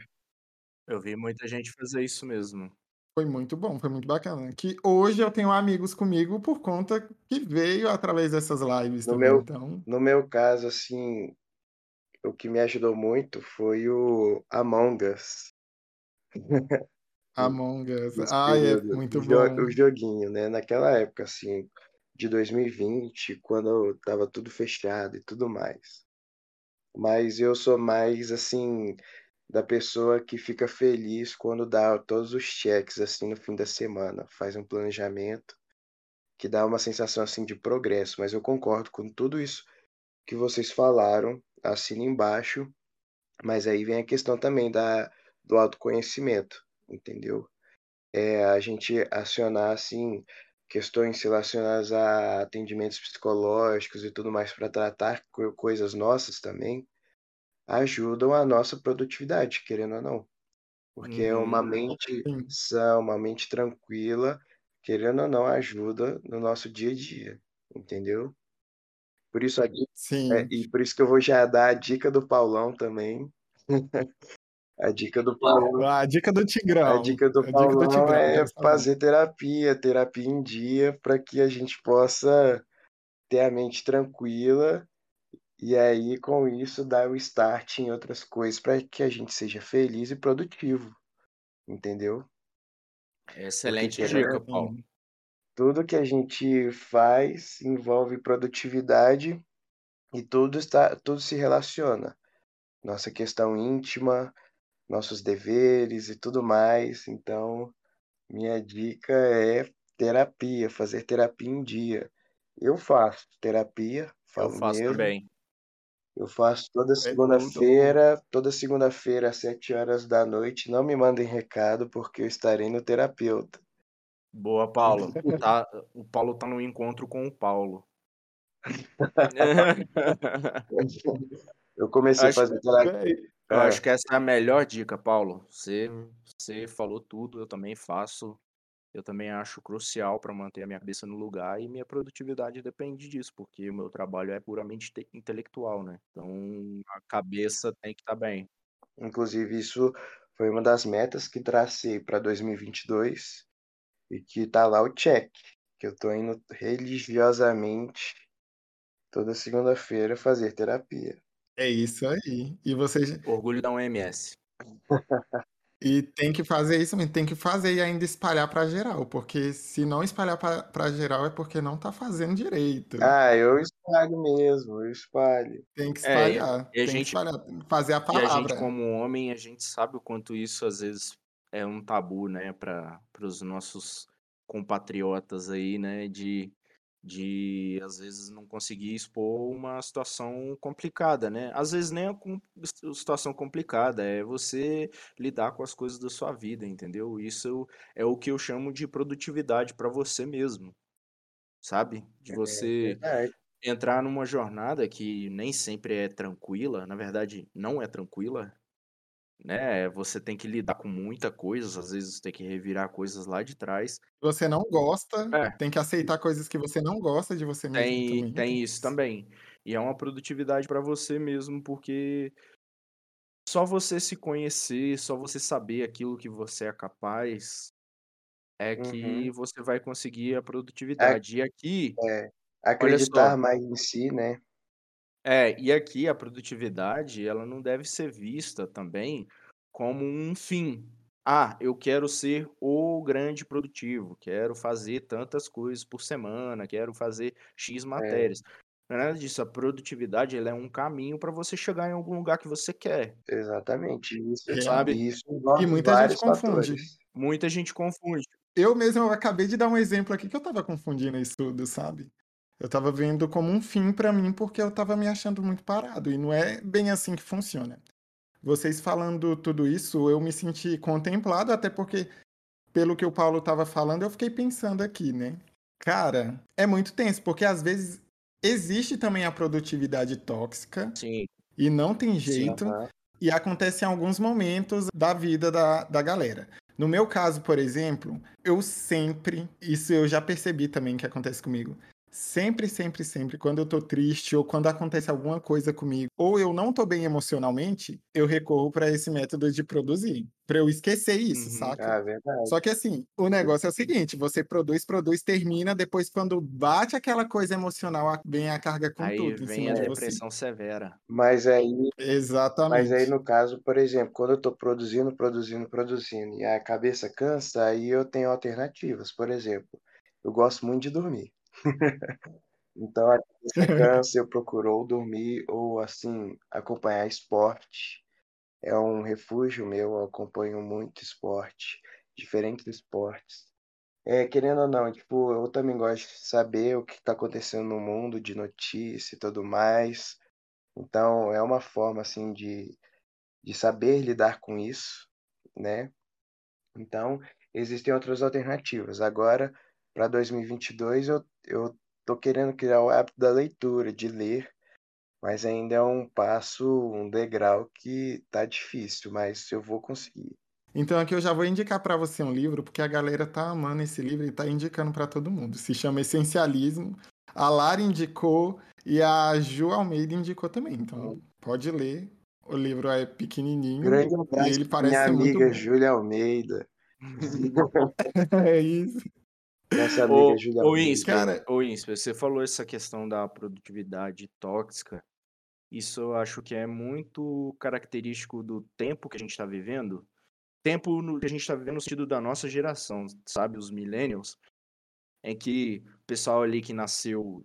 Eu vi muita gente fazer isso mesmo. Foi muito bom, foi muito bacana. Que hoje eu tenho amigos comigo por conta que veio através dessas lives no também, meu, então... No meu caso, assim, o que me ajudou muito foi o Among Us. Among Us. Ah, é muito o bom. O joguinho, né? Naquela época, assim, de 2020, quando tava tudo fechado e tudo mais. Mas eu sou mais, assim, da pessoa que fica feliz quando dá todos os cheques assim no fim da semana, faz um planejamento que dá uma sensação assim de progresso, mas eu concordo com tudo isso que vocês falaram, assina embaixo, mas aí vem a questão também da do autoconhecimento, entendeu? É a gente acionar assim questões relacionadas a atendimentos psicológicos e tudo mais para tratar coisas nossas também, ajudam a nossa produtividade, querendo ou não. Porque é uma Uhum. mente Sim. sã, uma mente tranquila, querendo ou não, ajuda no nosso dia a dia, entendeu? Por isso a dica, é, e por isso que eu vou já dar a dica do Paulão também. A dica do Paulão, A dica do a Tigrão. dica do A dica do Tigrão, é fazer terapia, terapia em dia, para que a gente possa ter a mente tranquila e aí com isso dar o start em outras coisas para que a gente seja feliz e produtivo, entendeu? Excelente dica, Paulo. Tudo que a gente faz envolve produtividade e tudo está, tudo se relaciona. Nossa questão íntima, nossos deveres e tudo mais. Então, minha dica é terapia, fazer terapia em dia. Eu faço terapia, Eu faço mesmo. também. Eu faço toda É segunda-feira, toda segunda-feira às sete horas da noite. Não me mandem recado porque eu estarei no terapeuta. Boa, Paulo. Tá, o Paulo tá no encontro com o Paulo. Eu comecei a Acho, fazer terapia. Eu Ah, acho que essa é a melhor dica, Paulo. Você, você falou tudo, eu também faço. Eu também acho crucial para manter a minha cabeça no lugar e minha produtividade depende disso, porque o meu trabalho é puramente te- intelectual, né? Então a cabeça tem que estar bem. inclusive, isso foi uma das metas que tracei para 2022 e que tá lá o check, que eu tô indo religiosamente toda segunda-feira fazer terapia. É isso aí. E você Orgulho da OMS. e tem que fazer isso mesmo, tem que fazer e ainda espalhar pra geral, porque se não espalhar pra pra geral é porque não tá fazendo direito. Ah, eu espalho mesmo, eu espalho. Tem que É, e espalhar, a tem que gente, espalhar, fazer a e a gente palavra. como homem, a gente sabe o quanto isso às vezes é um tabu, né, para os nossos compatriotas aí, né, de, de às vezes não conseguir expor uma situação complicada, né? Às vezes nem é com situação complicada, é você lidar com as coisas da sua vida, entendeu? Isso é o que eu chamo de produtividade para você mesmo, sabe? De É você verdade. entrar numa jornada que nem sempre é tranquila, na verdade não é tranquila, né? Você tem que lidar com muita coisa, às vezes tem que revirar coisas lá de trás. Você não gosta, É, tem que aceitar coisas que você não gosta de você mesmo tem, também, tem tem isso também. E é uma produtividade para você mesmo, porque só você se conhecer, só você saber aquilo que você é capaz, é Uhum. que você vai conseguir a A- produtividade. E aqui, é, acreditar mais em si, né? É, e aqui a produtividade, ela não deve ser vista também como um fim. Ah, eu quero ser o grande produtivo, quero fazer tantas coisas por semana, quero fazer X É, matérias. Não é nada disso. A produtividade, ela é um caminho para você chegar em algum lugar que você quer, exatamente. Isso, Real. sabe? e isso E muita gente confunde. fatores. Muita gente confunde. Eu mesmo eu acabei de dar um exemplo aqui que eu tava confundindo isso tudo, sabe? Eu tava vendo como um fim pra mim porque eu tava me achando muito parado e não é bem assim que funciona. Vocês falando tudo isso, eu me senti contemplado, até porque, pelo que o Paulo tava falando, eu fiquei pensando aqui, né? Cara, é muito tenso, porque às vezes existe também a produtividade tóxica Sim, e não tem sim. jeito, Aham. e acontece em alguns momentos da vida da, da galera. No meu caso, por exemplo, eu sempre, isso eu já percebi também que acontece comigo. Sempre, sempre, sempre, quando eu tô triste ou quando acontece alguma coisa comigo, ou eu não tô bem emocionalmente, eu recorro para esse método de produzir, para eu esquecer isso, Uhum. saca? Ah, verdade. Só que assim, o negócio é o seguinte, você produz, produz, termina, depois quando bate aquela coisa emocional, vem a carga com Aí tudo em vem a de você. depressão severa. Mas aí, mas aí Exatamente. no caso, por exemplo, quando eu tô produzindo, produzindo, produzindo e a cabeça cansa, aí eu tenho alternativas. Por exemplo, eu gosto muito de dormir. Então a procuro ou dormir ou assim acompanhar esporte. É um refúgio meu, eu acompanho muito esporte, diferentes esportes. É, querendo ou não, tipo, eu também gosto de saber o que está acontecendo no mundo, de notícia e tudo mais. Então, é uma forma, assim, de, de saber lidar com isso, né? Então, existem outras alternativas. Agora, para 2022, eu, eu tô querendo criar o hábito da leitura, de ler, mas ainda é um passo, um degrau que tá difícil, mas eu vou conseguir. Então aqui eu já vou indicar para você um livro, porque a galera tá amando esse livro e tá indicando para todo mundo. Se chama Essencialismo. A Lara indicou e a Ju Almeida indicou também. Então pode ler. O livro é pequenininho Grande abraço e ele parece minha muito amiga bom. Júlia Almeida. É isso. Nossa Ô, amiga ô Almeida. Insper, Cara- ô Insper, você falou essa questão da produtividade tóxica. Isso eu acho que é muito característico do tempo que a gente está vivendo. Tempo no- que a gente está vivendo no sentido da nossa geração, sabe? Os millennials. Em que o pessoal ali que nasceu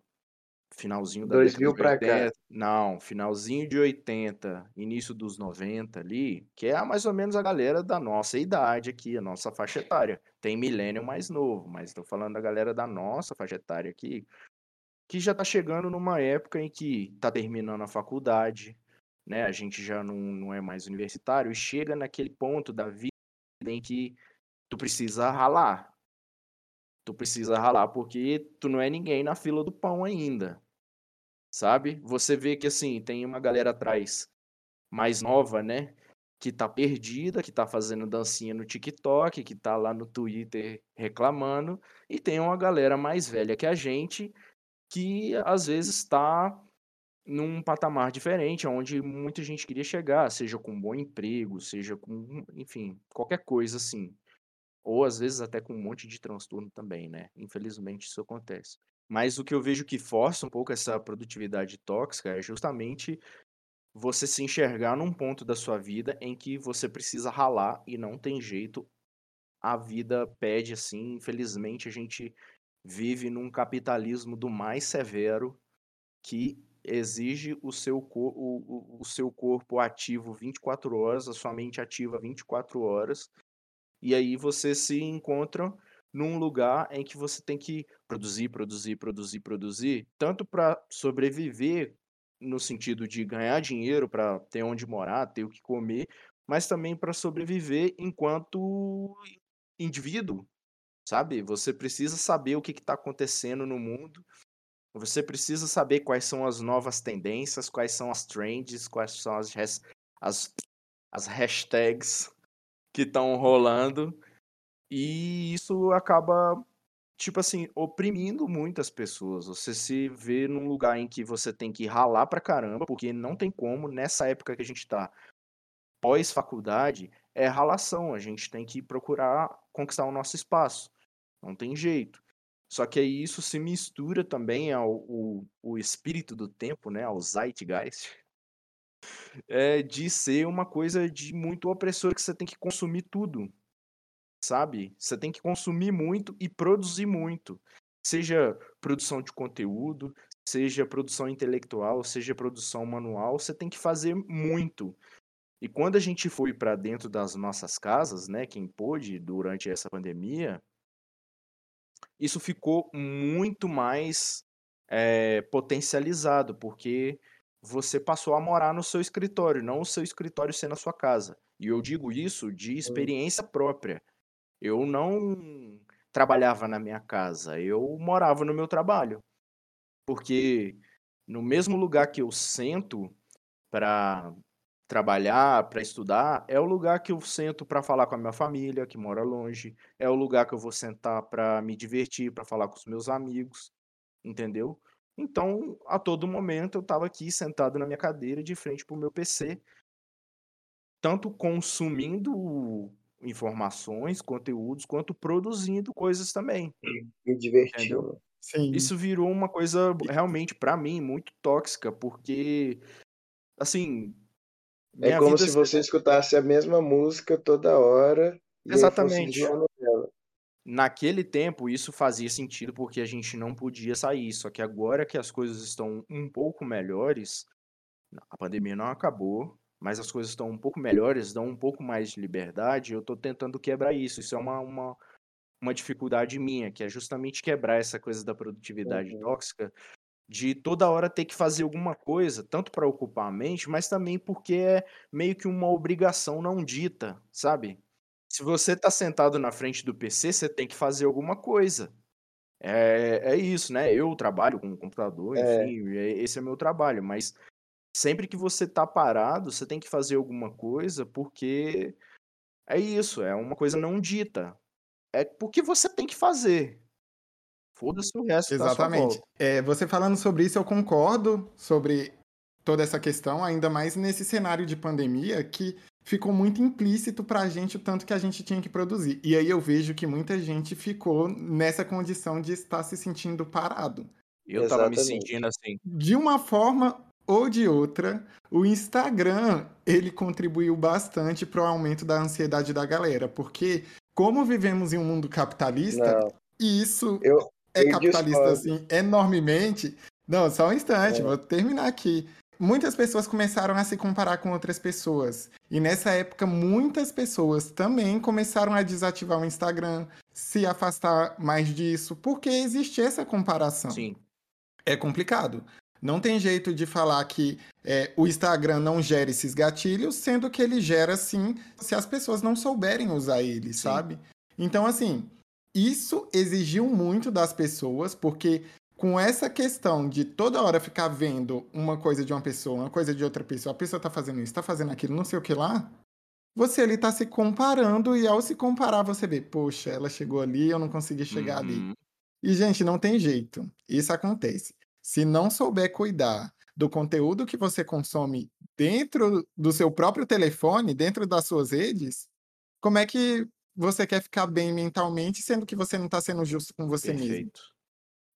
finalzinho da 2000 década de pra cá. 80, não, finalzinho de 80, início dos 90 ali, que é mais ou menos a galera da nossa idade aqui, a nossa faixa etária. Tem milênio mais novo, mas estou falando da galera da nossa faixa etária aqui, que já está chegando numa época em que está terminando a faculdade, né? A gente já não, não é mais universitário e chega naquele ponto da vida em que tu precisa ralar. Tu precisa ralar porque tu não é ninguém na fila do pão ainda. Sabe? Você vê que assim, tem uma galera atrás mais nova, né? Que tá perdida, que tá fazendo dancinha no TikTok, que tá lá no Twitter reclamando, e tem uma galera mais velha que a gente que às vezes tá num patamar diferente, onde muita gente queria chegar, seja com um bom emprego, seja com, enfim, qualquer coisa assim. Ou às vezes até com um monte de transtorno também, né? Infelizmente isso acontece. Mas o que eu vejo que força um pouco essa produtividade tóxica é justamente você se enxergar num ponto da sua vida em que você precisa ralar e não tem jeito. A vida pede assim, infelizmente a gente vive num capitalismo do mais severo que exige o seu, o, o- o seu corpo ativo 24 horas, a sua mente ativa 24 horas, e aí você se encontra num lugar em que você tem que produzir, produzir, produzir, produzir, tanto para sobreviver no sentido de ganhar dinheiro para ter onde morar, ter o que comer, mas também para sobreviver enquanto indivíduo, sabe? Você precisa saber o que está acontecendo no mundo, você precisa saber quais são as novas tendências, quais são as trends, quais são as, as, as hashtags que estão rolando. E isso acaba, tipo assim, oprimindo muitas pessoas. Você se vê num lugar em que você tem que ralar pra caramba, porque não tem como, nessa época que a gente tá pós-faculdade, é ralação. A gente tem que procurar conquistar o nosso espaço. Não tem jeito. Só que aí isso se mistura também ao o, o espírito do tempo, né? Ao zeitgeist. É de ser uma coisa de muito opressor que você tem que consumir tudo sabe? Você tem que consumir muito e produzir muito. Seja produção de conteúdo, seja produção intelectual, seja produção manual, você tem que fazer muito. E quando a gente foi para dentro das nossas casas, né, quem pôde durante essa pandemia, isso ficou muito mais eh, potencializado, porque você passou a morar no seu escritório, não o seu escritório sendo a sua casa. E eu digo isso de experiência própria. Eu não trabalhava na minha casa, eu morava no meu trabalho. Porque no mesmo lugar que eu sento para trabalhar, para estudar, é o lugar que eu sento para falar com a minha família, que mora longe, é o lugar que eu vou sentar para me divertir, para falar com os meus amigos, entendeu? Então, a todo momento eu estava aqui sentado na minha cadeira, de frente para o meu PC, tanto consumindo informações, conteúdos, quanto produzindo coisas também. Me divertiu. Sim. Isso virou uma coisa realmente para mim muito tóxica, porque assim, É como se se- você escutasse a mesma música toda hora. E Exatamente. naquele tempo isso fazia sentido porque a gente não podia sair, só que agora que as coisas estão um pouco melhores, a pandemia não acabou, mas as coisas estão um pouco melhores, dão um pouco mais de liberdade, eu tô tentando quebrar isso. Isso é uma, uma, uma dificuldade minha, que é justamente quebrar essa coisa da produtividade Uhum. tóxica, de toda hora ter que fazer alguma coisa, tanto para ocupar a mente, mas também porque é meio que uma obrigação não dita, sabe? Se você tá sentado na frente do PC, você tem que fazer alguma coisa. É, é isso, né? Eu trabalho com computador, É. enfim, é- esse é meu trabalho, mas sempre que você tá parado, você tem que fazer alguma coisa, porque é isso, é uma coisa não dita. É porque você tem que fazer. Foda-se o resto da sua Exatamente. volta. É, você falando sobre isso, eu concordo sobre toda essa questão, ainda mais nesse cenário de pandemia que ficou muito implícito pra gente o tanto que a gente tinha que produzir. E aí eu vejo que muita gente ficou nessa condição de estar se sentindo parado. Eu tava me Exatamente. sentindo assim. De uma forma ou de outra, o Instagram, ele contribuiu bastante para o aumento da ansiedade da galera, porque como vivemos em um mundo capitalista, Não, e isso eu, é eu capitalista discordo. assim enormemente. Não, só um instante, É. vou terminar aqui. Muitas pessoas começaram a se comparar com outras pessoas. E nessa época, muitas pessoas também começaram a desativar o Instagram, se afastar mais disso, porque existe essa comparação. Sim. É complicado. Não tem jeito de falar que é, o Instagram não gera esses gatilhos, sendo que ele gera sim, se as pessoas não souberem usar ele, Sim. sabe? Então, assim, isso exigiu muito das pessoas, porque com essa questão de toda hora ficar vendo uma coisa de uma pessoa, uma coisa de outra pessoa, a pessoa tá fazendo isso, tá fazendo aquilo, não sei o que lá, você ali tá se comparando e ao se comparar você vê, poxa, ela chegou ali, eu não consegui chegar ali. Uhum. E, gente, não tem jeito. Isso acontece. Se não souber cuidar do conteúdo que você consome dentro do seu próprio telefone, dentro das suas redes, como é que você quer ficar bem mentalmente, sendo que você não está sendo justo com você mesmo? Perfeito.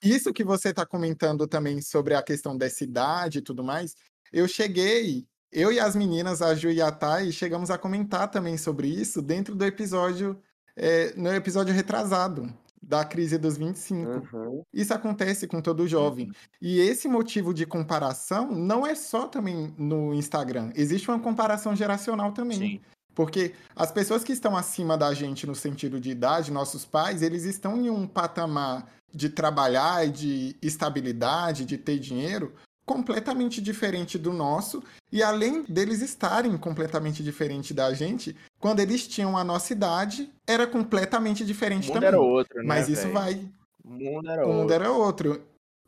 Isso que você está comentando também sobre a questão dessa idade e tudo mais, eu cheguei, eu e as meninas, a Ju e a Thay, chegamos a comentar também sobre isso dentro do episódio, é, no episódio retrasado, da crise dos 25. Uhum. Isso acontece com todo jovem. Uhum. E esse motivo de comparação não é só também no Instagram. Existe uma comparação geracional também. Sim. Porque as pessoas que estão acima da gente no sentido de idade, nossos pais, eles estão em um patamar de trabalhar e de estabilidade, de ter dinheiro, completamente diferente do nosso. E além deles estarem completamente diferente da gente, quando eles tinham a nossa idade, era completamente O diferente mundo também. era outro, né, Mas isso velho? vai O mundo era o mundo outro. era outro.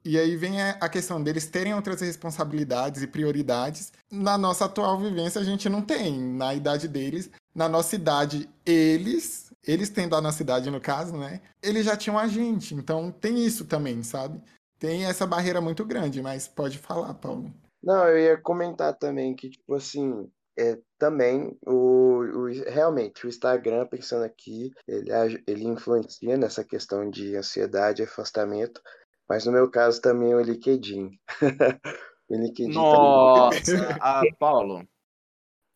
E aí vem a a questão deles terem outras responsabilidades e prioridades. Na nossa atual vivência, a gente não tem. Na idade deles, na nossa idade, eles, eles tendo a nossa idade no caso, né? Eles já tinham a gente. Então tem isso também, sabe? Tem essa barreira muito grande, mas pode falar, Paulo. Não, eu ia comentar também que, tipo assim, é, também o, o- realmente o Instagram, pensando aqui, ele, ele influencia nessa questão de ansiedade e afastamento, mas no meu caso também o LinkedIn. O LinkedIn também. Nossa, ah, Paulo.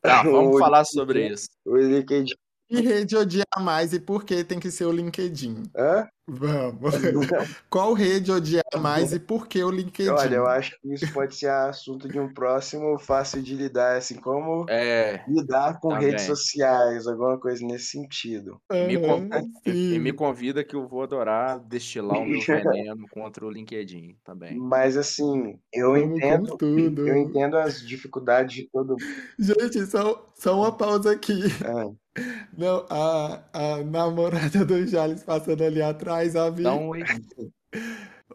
Tá, vamos O falar LinkedIn- sobre isso. O LinkedIn. E rede odiar mais e por que tem que ser o LinkedIn? Hã? Vamos. Qual rede odiar mais e por que o LinkedIn? Olha, eu acho que isso pode ser assunto de um próximo fácil de lidar, assim, como É, lidar com Também. redes sociais, alguma coisa nesse sentido. me con- Aham, e me convida que eu vou adorar destilar o meu veneno contra o LinkedIn também. Mas assim, eu Vamos entendo, tudo. eu entendo as dificuldades de todo. Gente, só, só uma pausa aqui. Ah, Não, a, a namorada do Jales passando ali atrás, a Vi. Então, e-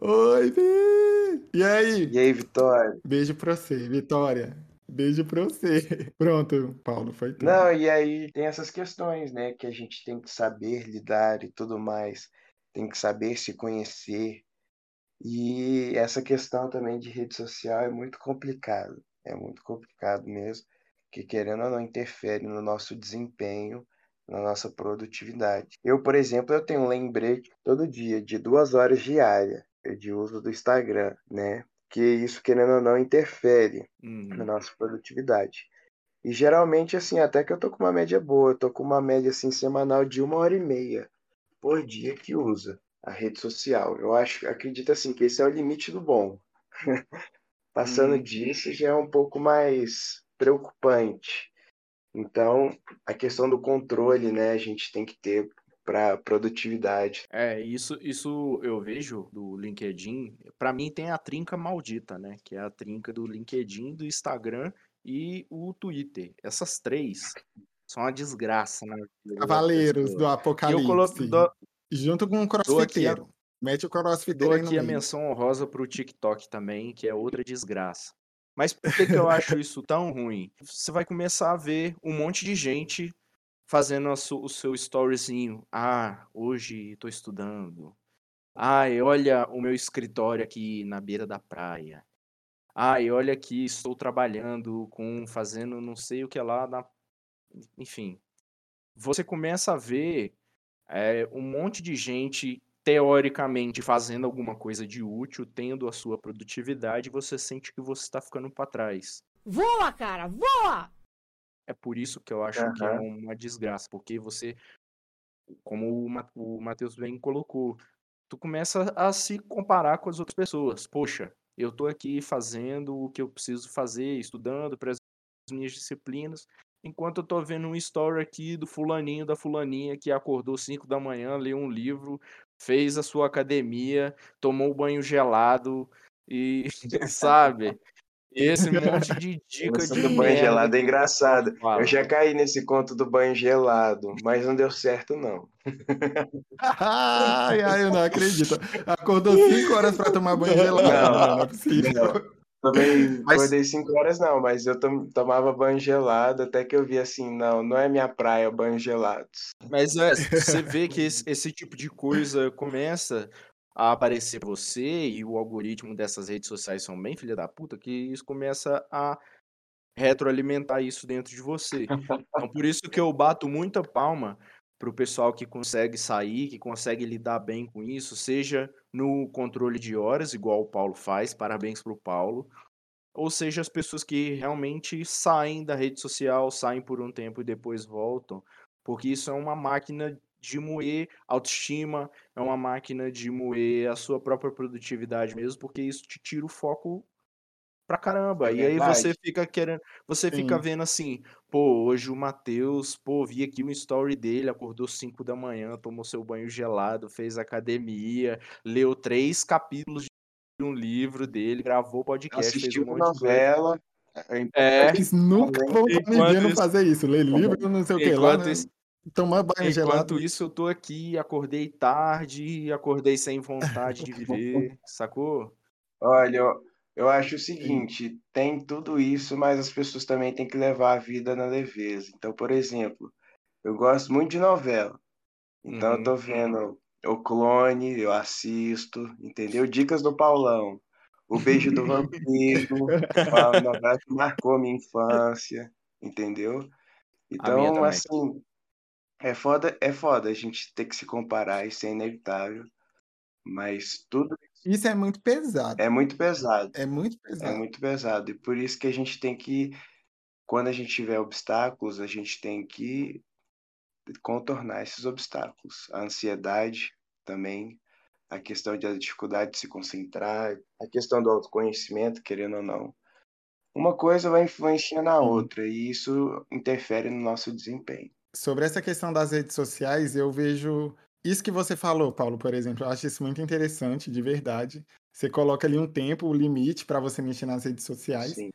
Oi, Vi! E aí? E aí, Vitória? Beijo pra você, Vitória. Beijo pra você. Pronto, Paulo, foi tudo. Não, e aí tem essas questões, né, que a gente tem que saber lidar e tudo mais, tem que saber se conhecer. E essa questão também de rede social é muito complicado, é muito complicado mesmo, que querendo ou não interfere no nosso desempenho, na nossa produtividade. Eu, por exemplo, eu tenho um lembrete todo dia de duas horas diárias de uso do Instagram, né? Que isso, querendo ou não, interfere na Uhum. nossa produtividade. E geralmente, assim, até que eu tô com uma média boa, eu tô com uma média, assim, semanal de uma hora e meia por dia que usa a rede social. Eu acho, acredito, assim, que esse é o limite do bom. Passando Uhum. disso já é um pouco mais preocupante. Então, a questão do controle, né, a gente tem que ter para produtividade. É, isso, isso eu vejo do LinkedIn. Pra mim tem a trinca maldita, né? Que é a trinca do LinkedIn, do Instagram e o Twitter. Essas três são uma desgraça das Cavaleiros do pessoas. E eu coloco, Apocalipse. dou, Junto com o dou crossfiteiro. Mete o dou crossfiteiro aí no aqui a menção honrosa pro TikTok também, que é outra desgraça. Mas por que, que eu acho isso tão ruim? Você vai começar a ver um monte de gente fazendo o seu storyzinho. Ah, hoje estou estudando. Ai, olha o meu escritório aqui na beira da praia. Ai, olha aqui, estou trabalhando com, fazendo não sei o que lá, na... enfim. Você começa a ver é, um monte de gente teoricamente fazendo alguma coisa de útil, tendo a sua produtividade, você sente que você está ficando para trás. Voa, cara, voa! É por isso que eu acho uhum. que é uma desgraça, porque você, como o Matheus bem colocou, tu começa a se comparar com as outras pessoas. Poxa, eu tô aqui fazendo o que eu preciso fazer, estudando para as minhas disciplinas, enquanto eu tô vendo um story aqui do fulaninho, da fulaninha que acordou 5 da manhã, leu um livro, fez a sua academia, tomou banho gelado e, sabe? Esse monte de dica de do banho gelado é engraçado. Eu já caí nesse conto do banho gelado, mas não deu certo, não. ai, ai, eu não acredito. Acordou 5 horas para tomar banho gelado. Não, não é possível. Não. Também mas... acordei 5 horas, não, mas eu tom, tomava banho gelado até que eu vi assim, não, não é minha praia banho gelado. Mas é, você vê que esse, esse tipo de coisa começa a aparecer você e o algoritmo dessas redes sociais são bem filha da puta, que isso começa a retroalimentar isso dentro de você. Então, por isso que eu bato muita palma para o pessoal que consegue sair, que consegue lidar bem com isso, seja no controle de horas, igual o Paulo faz, parabéns para o Paulo, ou seja, as pessoas que realmente saem da rede social, saem por um tempo e depois voltam, porque isso é uma máquina de moer autoestima, é uma máquina de moer a sua própria produtividade mesmo, porque isso te tira o foco pra caramba. É e aí você fica querendo, você Sim. fica vendo assim, pô, hoje o Matheus, pô, vi aqui um story dele, acordou 5 da manhã, tomou seu banho gelado, fez academia, leu três capítulos de um livro dele, gravou podcast, assistiu fez um novela. É, eles nunca vão me vendo fazer isso, ler livro, não sei o que lá. Né? Isso, Tomar banho Enquanto gelado. isso, eu tô aqui, acordei tarde, acordei sem vontade de viver, sacou? Olha, eu, acho o seguinte, tem tudo isso, mas as pessoas também têm que levar a vida na leveza. Então, por exemplo, eu gosto muito de novela. Então, eu tô uhum. vendo o Clone, eu assisto, entendeu? Dicas do Paulão. O Beijo do Vampiro, uma novela que marcou minha infância, entendeu? Então, assim, é foda, é foda a gente ter que se comparar, isso é inevitável. Mas tudo. Isso é muito pesado. É muito pesado. É muito É pesado. muito pesado. E por isso que a gente tem que, quando a gente tiver obstáculos, a gente tem que contornar esses obstáculos. A ansiedade também, a questão da dificuldade de se concentrar, a questão do autoconhecimento, querendo ou não. Uma coisa vai influenciar na outra e isso interfere no nosso desempenho sobre essa questão das redes sociais, eu vejo isso que você falou, Paulo, por exemplo. Eu acho isso muito interessante, de verdade. Você coloca ali um tempo, o um limite para você mexer nas redes sociais. Sim.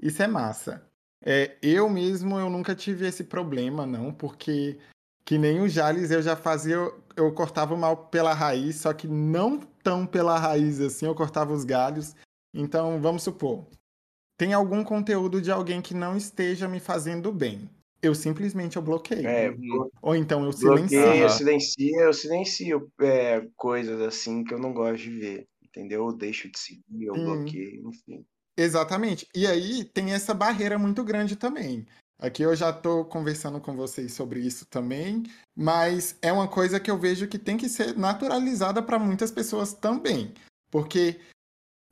Isso é massa. É, eu mesmo, eu nunca tive esse problema, não, porque que nem o Jales eu já fazia, eu, eu cortava mal pela raiz, só que não tão pela raiz assim, eu cortava os galhos. Então, vamos supor, tem algum conteúdo de alguém que não esteja me fazendo bem. Eu simplesmente eu bloqueio. É, Ou então eu silencio. Bloqueio, eu silencio, eu silencio é, coisas assim que eu não gosto de ver. Entendeu? Eu deixo de seguir, eu hum. bloqueio, enfim. Exatamente. E aí tem essa barreira muito grande também. Aqui eu já estou conversando com vocês sobre isso também, mas é uma coisa que eu vejo que tem que ser naturalizada para muitas pessoas também. Porque,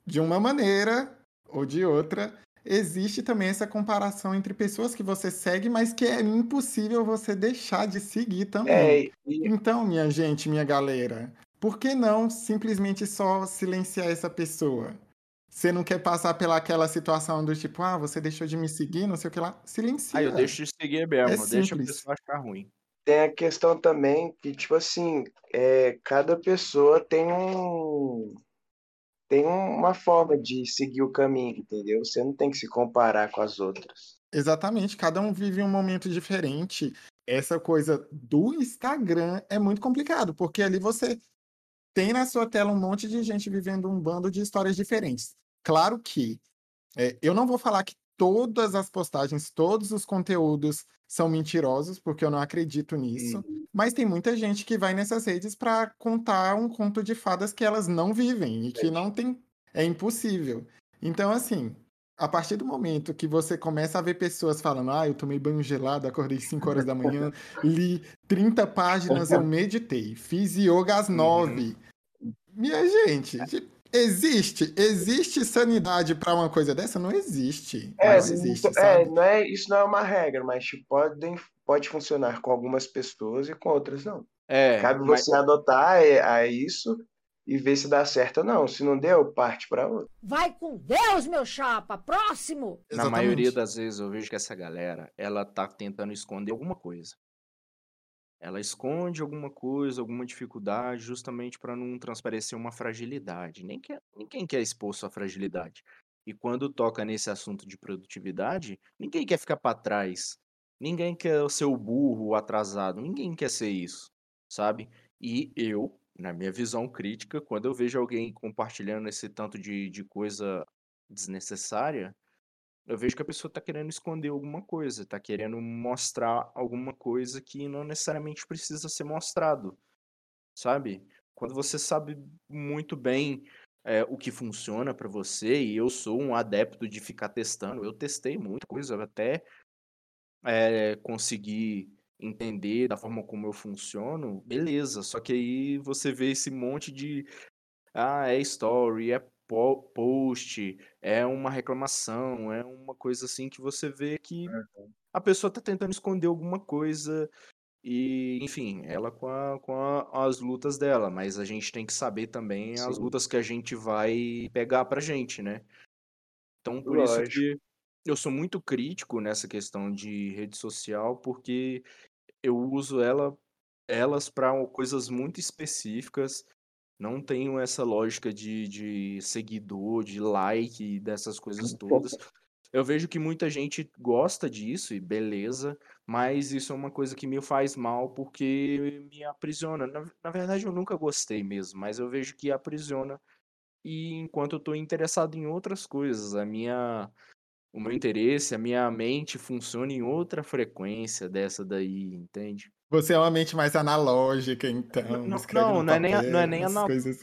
de uma maneira ou de outra, existe também essa comparação entre pessoas que você segue, mas que é impossível você deixar de seguir também. É, e... Então, minha gente, minha galera, por que não simplesmente só silenciar essa pessoa? Você não quer passar pelaquela situação do tipo, ah, você deixou de me seguir, não sei o que lá. Silencia. Ah, eu deixo de seguir mesmo, é deixa a pessoa ficar ruim. Tem a questão também que, tipo assim, é, cada pessoa tem um, tem uma forma de seguir o caminho, entendeu? Você não tem que se comparar com as outras. Exatamente, cada um vive um momento diferente. Essa coisa do Instagram é muito complicado, porque ali você tem na sua tela um monte de gente vivendo um bando de histórias diferentes. Claro que É, eu não vou falar que todas as postagens, todos os conteúdos são mentirosos, porque eu não acredito nisso. Uhum. Mas tem muita gente que vai nessas redes para contar um conto de fadas que elas não vivem e que não tem. É impossível. Então, assim, a partir do momento que você começa a ver pessoas falando, ah, eu tomei banho gelado, acordei 5 horas da manhã, li 30 páginas, eu meditei, fiz yoga às 9. Uhum. Minha gente, existe, existe sanidade para uma coisa dessa? Não existe. É, não existe, é, não é, isso não é uma regra, mas tipo, pode, pode funcionar com algumas pessoas e com outras não. É, Cabe mas... você adotar a, é, a isso e ver se dá certo ou não. Se não deu, parte para outro. Vai com Deus, meu chapa! Próximo! Na Exatamente. maioria das vezes eu vejo que essa galera, ela tá tentando esconder alguma coisa. Ela esconde alguma coisa, alguma dificuldade, justamente para não transparecer uma fragilidade. Nem quer, ninguém quer expor sua fragilidade. E quando toca nesse assunto de produtividade, ninguém quer ficar para trás. Ninguém quer ser o burro, o atrasado. Ninguém quer ser isso, sabe? E eu, na minha visão crítica, quando eu vejo alguém compartilhando esse tanto de, de coisa desnecessária, eu vejo que a pessoa está querendo esconder alguma coisa, está querendo mostrar alguma coisa que não necessariamente precisa ser mostrado, sabe? Quando você sabe muito bem é, o que funciona para você, e eu sou um adepto de ficar testando, eu testei muita coisa até é, conseguir entender da forma como eu funciono, beleza. Só que aí você vê esse monte de. Ah, é story, é post, é uma reclamação, é uma coisa assim que você vê que a pessoa tá tentando esconder alguma coisa e, enfim, ela com, a, com a, as lutas dela, mas a gente tem que saber também Sim. as lutas que a gente vai pegar pra gente, né? Então, por Lógico. isso que eu sou muito crítico nessa questão de rede social, porque eu uso ela elas para coisas muito específicas. Não tenho essa lógica de, de seguidor, de like, dessas coisas todas. Eu vejo que muita gente gosta disso e beleza, mas isso é uma coisa que me faz mal porque me aprisiona. Na, na verdade, eu nunca gostei mesmo, mas eu vejo que aprisiona. E enquanto eu estou interessado em outras coisas, a minha o meu interesse, a minha mente funciona em outra frequência dessa daí, entende? Você é uma mente mais analógica, então. Não, não, não, é nem, não é nem assim.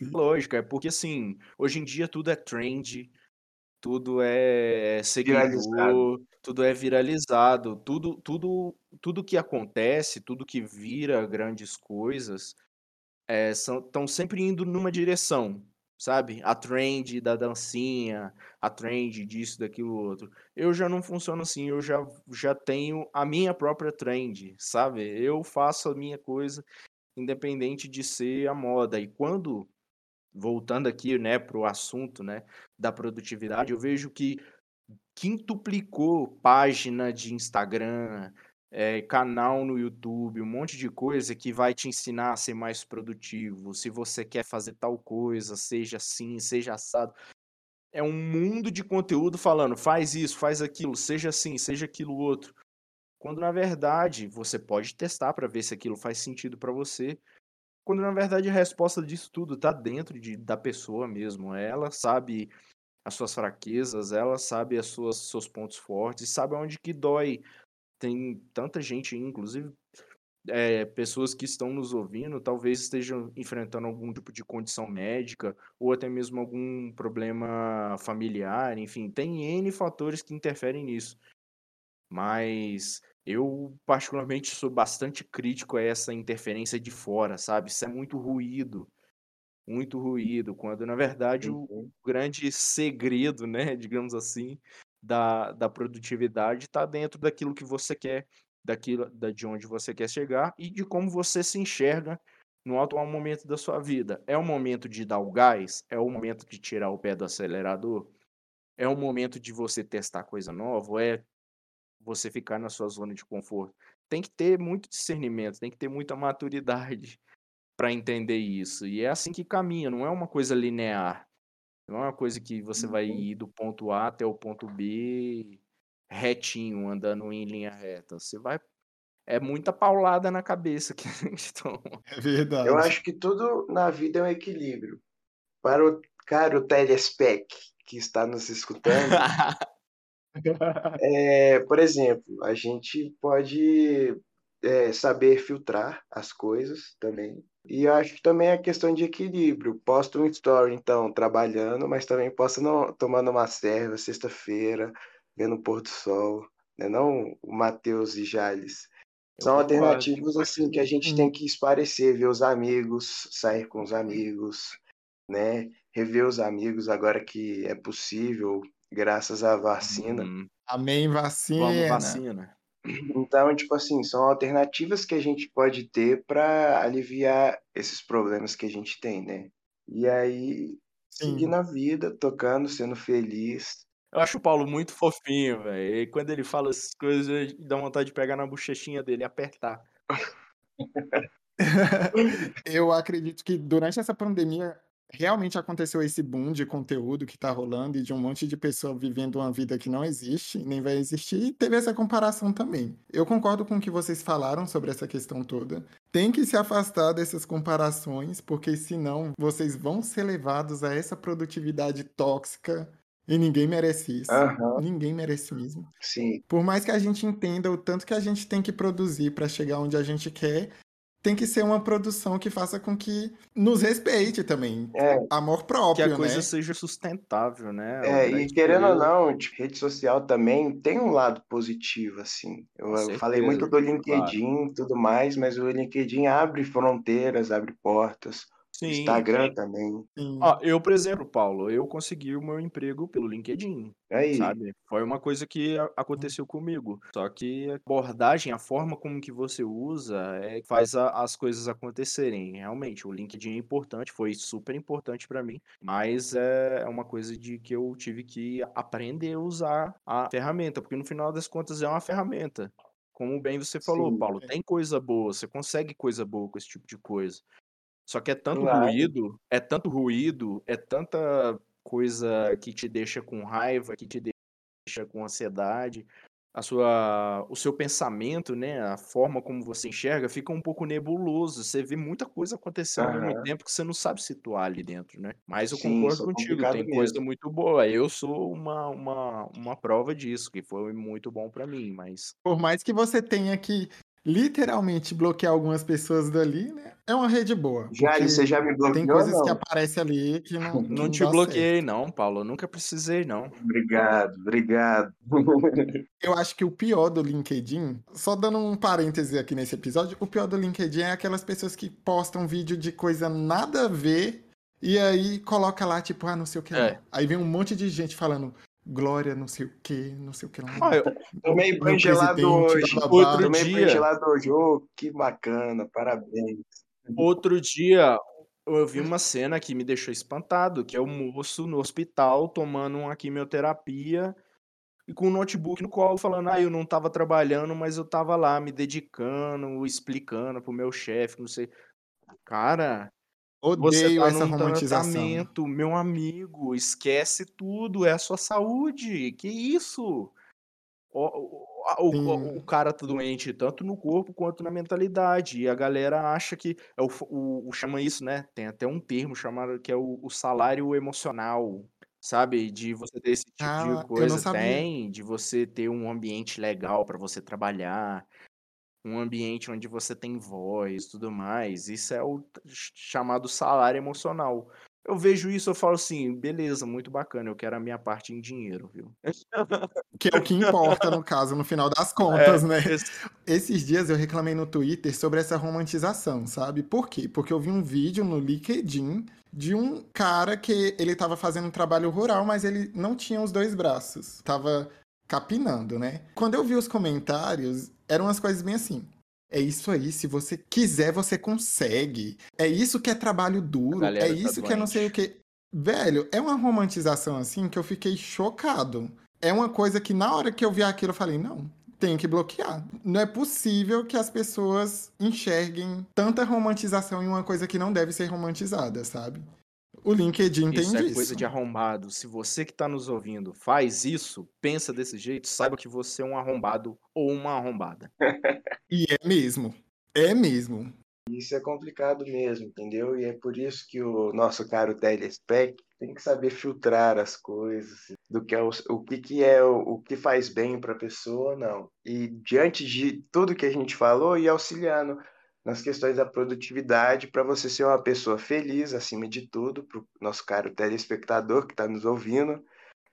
analógica, assim. é porque assim, hoje em dia tudo é trend, tudo é seguidor, tudo é viralizado, tudo, tudo, tudo que acontece, tudo que vira grandes coisas, estão é, são, sempre indo numa direção sabe? A trend da dancinha, a trend disso, daquilo, outro. Eu já não funciono assim, eu já, já tenho a minha própria trend, sabe? Eu faço a minha coisa independente de ser a moda. E quando, voltando aqui, né, pro assunto, né, da produtividade, eu vejo que quintuplicou página de Instagram, é, canal no YouTube, um monte de coisa que vai te ensinar a ser mais produtivo. Se você quer fazer tal coisa, seja assim, seja assado. É um mundo de conteúdo falando, faz isso, faz aquilo, seja assim, seja aquilo outro. Quando na verdade você pode testar para ver se aquilo faz sentido para você. Quando na verdade a resposta disso tudo está dentro de, da pessoa mesmo. Ela sabe as suas fraquezas, ela sabe as suas seus pontos fortes, sabe onde que dói tem tanta gente, inclusive é, pessoas que estão nos ouvindo, talvez estejam enfrentando algum tipo de condição médica ou até mesmo algum problema familiar, enfim, tem N fatores que interferem nisso. Mas eu, particularmente, sou bastante crítico a essa interferência de fora, sabe? Isso é muito ruído, muito ruído, quando na verdade o grande segredo, né, digamos assim, da, da produtividade está dentro daquilo que você quer, daquilo da, de onde você quer chegar e de como você se enxerga no atual momento da sua vida. É o momento de dar o gás? É o momento de tirar o pé do acelerador? É o momento de você testar coisa nova? É você ficar na sua zona de conforto? Tem que ter muito discernimento, tem que ter muita maturidade para entender isso. E é assim que caminha, não é uma coisa linear. Não é uma coisa que você vai uhum. ir do ponto A até o ponto B retinho, andando em linha reta. Você vai. É muita paulada na cabeça que a gente toma. É verdade. Eu acho que tudo na vida é um equilíbrio. Para o caro telespec que está nos escutando, é, por exemplo, a gente pode é, saber filtrar as coisas também. E eu acho que também é questão de equilíbrio. Posto um story, então, trabalhando, mas também posso não, tomando uma serva sexta-feira, vendo o pôr do sol, né? Não o Matheus e Jales. São alternativas assim que a gente tem que esparecer, ver os amigos, sair com os amigos, né? Rever os amigos agora que é possível, graças à vacina. Uhum. Amém, vacina. Vamos vacina. Então, tipo assim, são alternativas que a gente pode ter para aliviar esses problemas que a gente tem, né? E aí, seguir na vida, tocando, sendo feliz. Eu acho o Paulo muito fofinho, velho. E quando ele fala essas coisas, dá vontade de pegar na bochechinha dele e apertar. Eu acredito que durante essa pandemia realmente aconteceu esse boom de conteúdo que tá rolando e de um monte de pessoa vivendo uma vida que não existe, nem vai existir, e teve essa comparação também. Eu concordo com o que vocês falaram sobre essa questão toda. Tem que se afastar dessas comparações, porque senão vocês vão ser levados a essa produtividade tóxica e ninguém merece isso. Aham, Ninguém merece mesmo. sim. Por mais que a gente entenda o tanto que a gente tem que produzir para chegar onde a gente quer, tem que ser uma produção que faça com que nos respeite também. É, Amor Que próprio, a coisa né? seja sustentável, né? é, e querendo ou não, tipo, rede social também tem um lado positivo, assim. Eu, eu falei muito do claro. LinkedIn e tudo mais, mas o LinkedIn abre fronteiras, abre portas. Sim. Instagram também. Sim. Ó, eu, por exemplo, Paulo, eu consegui o meu emprego pelo LinkedIn, Aí, sabe? Foi uma coisa que aconteceu comigo. Só que a abordagem, a forma como que você usa, é, que faz a- as coisas acontecerem. Realmente, o LinkedIn é importante, foi super importante para mim, mas é é uma coisa de que eu tive que aprender a usar a ferramenta, porque no final das contas é uma ferramenta. Como bem você falou, sim, Paulo, tem coisa boa, você consegue coisa boa com esse tipo de coisa. Só que é tanto claro. ruído, é tanto ruído, é tanta coisa que te deixa com raiva, que te deixa com ansiedade. A sua, o seu pensamento, né, a forma como você enxerga fica um pouco nebuloso. Você vê muita coisa acontecendo ao mesmo tempo que você não sabe situar ali dentro, né? Mas eu Sim, concordo é contigo, tem coisa mesmo. muito boa. Eu sou uma, uma, uma prova disso, que foi muito bom pra mim, mas Por mais que você tenha que literalmente bloquear algumas pessoas dali, né? É uma rede boa. Jali, você já me tem bloqueou ou coisas que não? aparecem ali que não, que não não te dá bloqueei, certo. não, Paulo. Eu nunca precisei, não. Obrigado, obrigado. Eu acho que o pior do LinkedIn, só dando um parêntese aqui nesse episódio, o pior do LinkedIn é aquelas pessoas que postam vídeo de coisa nada a ver e aí coloca lá, tipo, ah, não sei o que. É. Aí vem um monte de gente falando glória, não sei o que, não sei o que lá. Ó, eu- Tomei banho gelado hoje. bababá. Outro Tomei banho dia- gelado hoje. Ô, que bacana, parabéns. Outro dia eu vi uma cena que me deixou espantado, que é o moço no hospital tomando uma quimioterapia e com o notebook no colo falando, ah, eu não tava trabalhando, mas eu tava lá me dedicando, explicando pro meu chefe, não sei. Cara, Odeio tá essa romantização. meu amigo, esquece tudo, é a sua saúde, que isso? O, o, o- o- cara tá doente tanto no corpo quanto na mentalidade. E a galera acha que. É o, chama isso, né? Tem até um termo chamado que é o, salário emocional. Sabe? De você ter esse tipo Ah, de coisa. Tem, de você ter um ambiente legal pra você trabalhar. Um ambiente onde você tem voz e tudo mais. Isso é o chamado salário emocional. Eu vejo isso, eu falo assim, beleza, muito bacana, eu quero a minha parte em dinheiro, viu? Que é o que importa, no caso, no final das contas, né? esse- Esses dias eu reclamei no Twitter sobre essa romantização, sabe? Por quê? Porque eu vi um vídeo no LinkedIn de um cara que ele tava fazendo um trabalho rural, mas ele não tinha os dois braços. Tava capinando, né? Quando eu vi os comentários, eram umas coisas bem assim. É isso aí, se você quiser, você consegue. É isso que é trabalho duro. É tá isso que é não sei o doente. que. Velho, é uma romantização assim que eu fiquei chocado. É uma coisa que na hora que eu vi aquilo eu falei, não, tenho que bloquear. Não é possível que as pessoas enxerguem tanta romantização em uma coisa que não deve ser romantizada, sabe? O LinkedIn tem Isso é disso. coisa de arrombado. Se você que tá nos ouvindo faz isso, pensa desse jeito, saiba que você é um arrombado ou uma arrombada. E é mesmo. É mesmo. Isso é complicado mesmo, entendeu? E é por isso que o nosso caro telespec tem que saber filtrar as coisas, do que é o, o que, que é o, o que faz bem para a pessoa, não. E diante de tudo que a gente falou, e auxiliando nas questões da produtividade para você ser uma pessoa feliz acima de tudo, para o nosso caro telespectador que está nos ouvindo.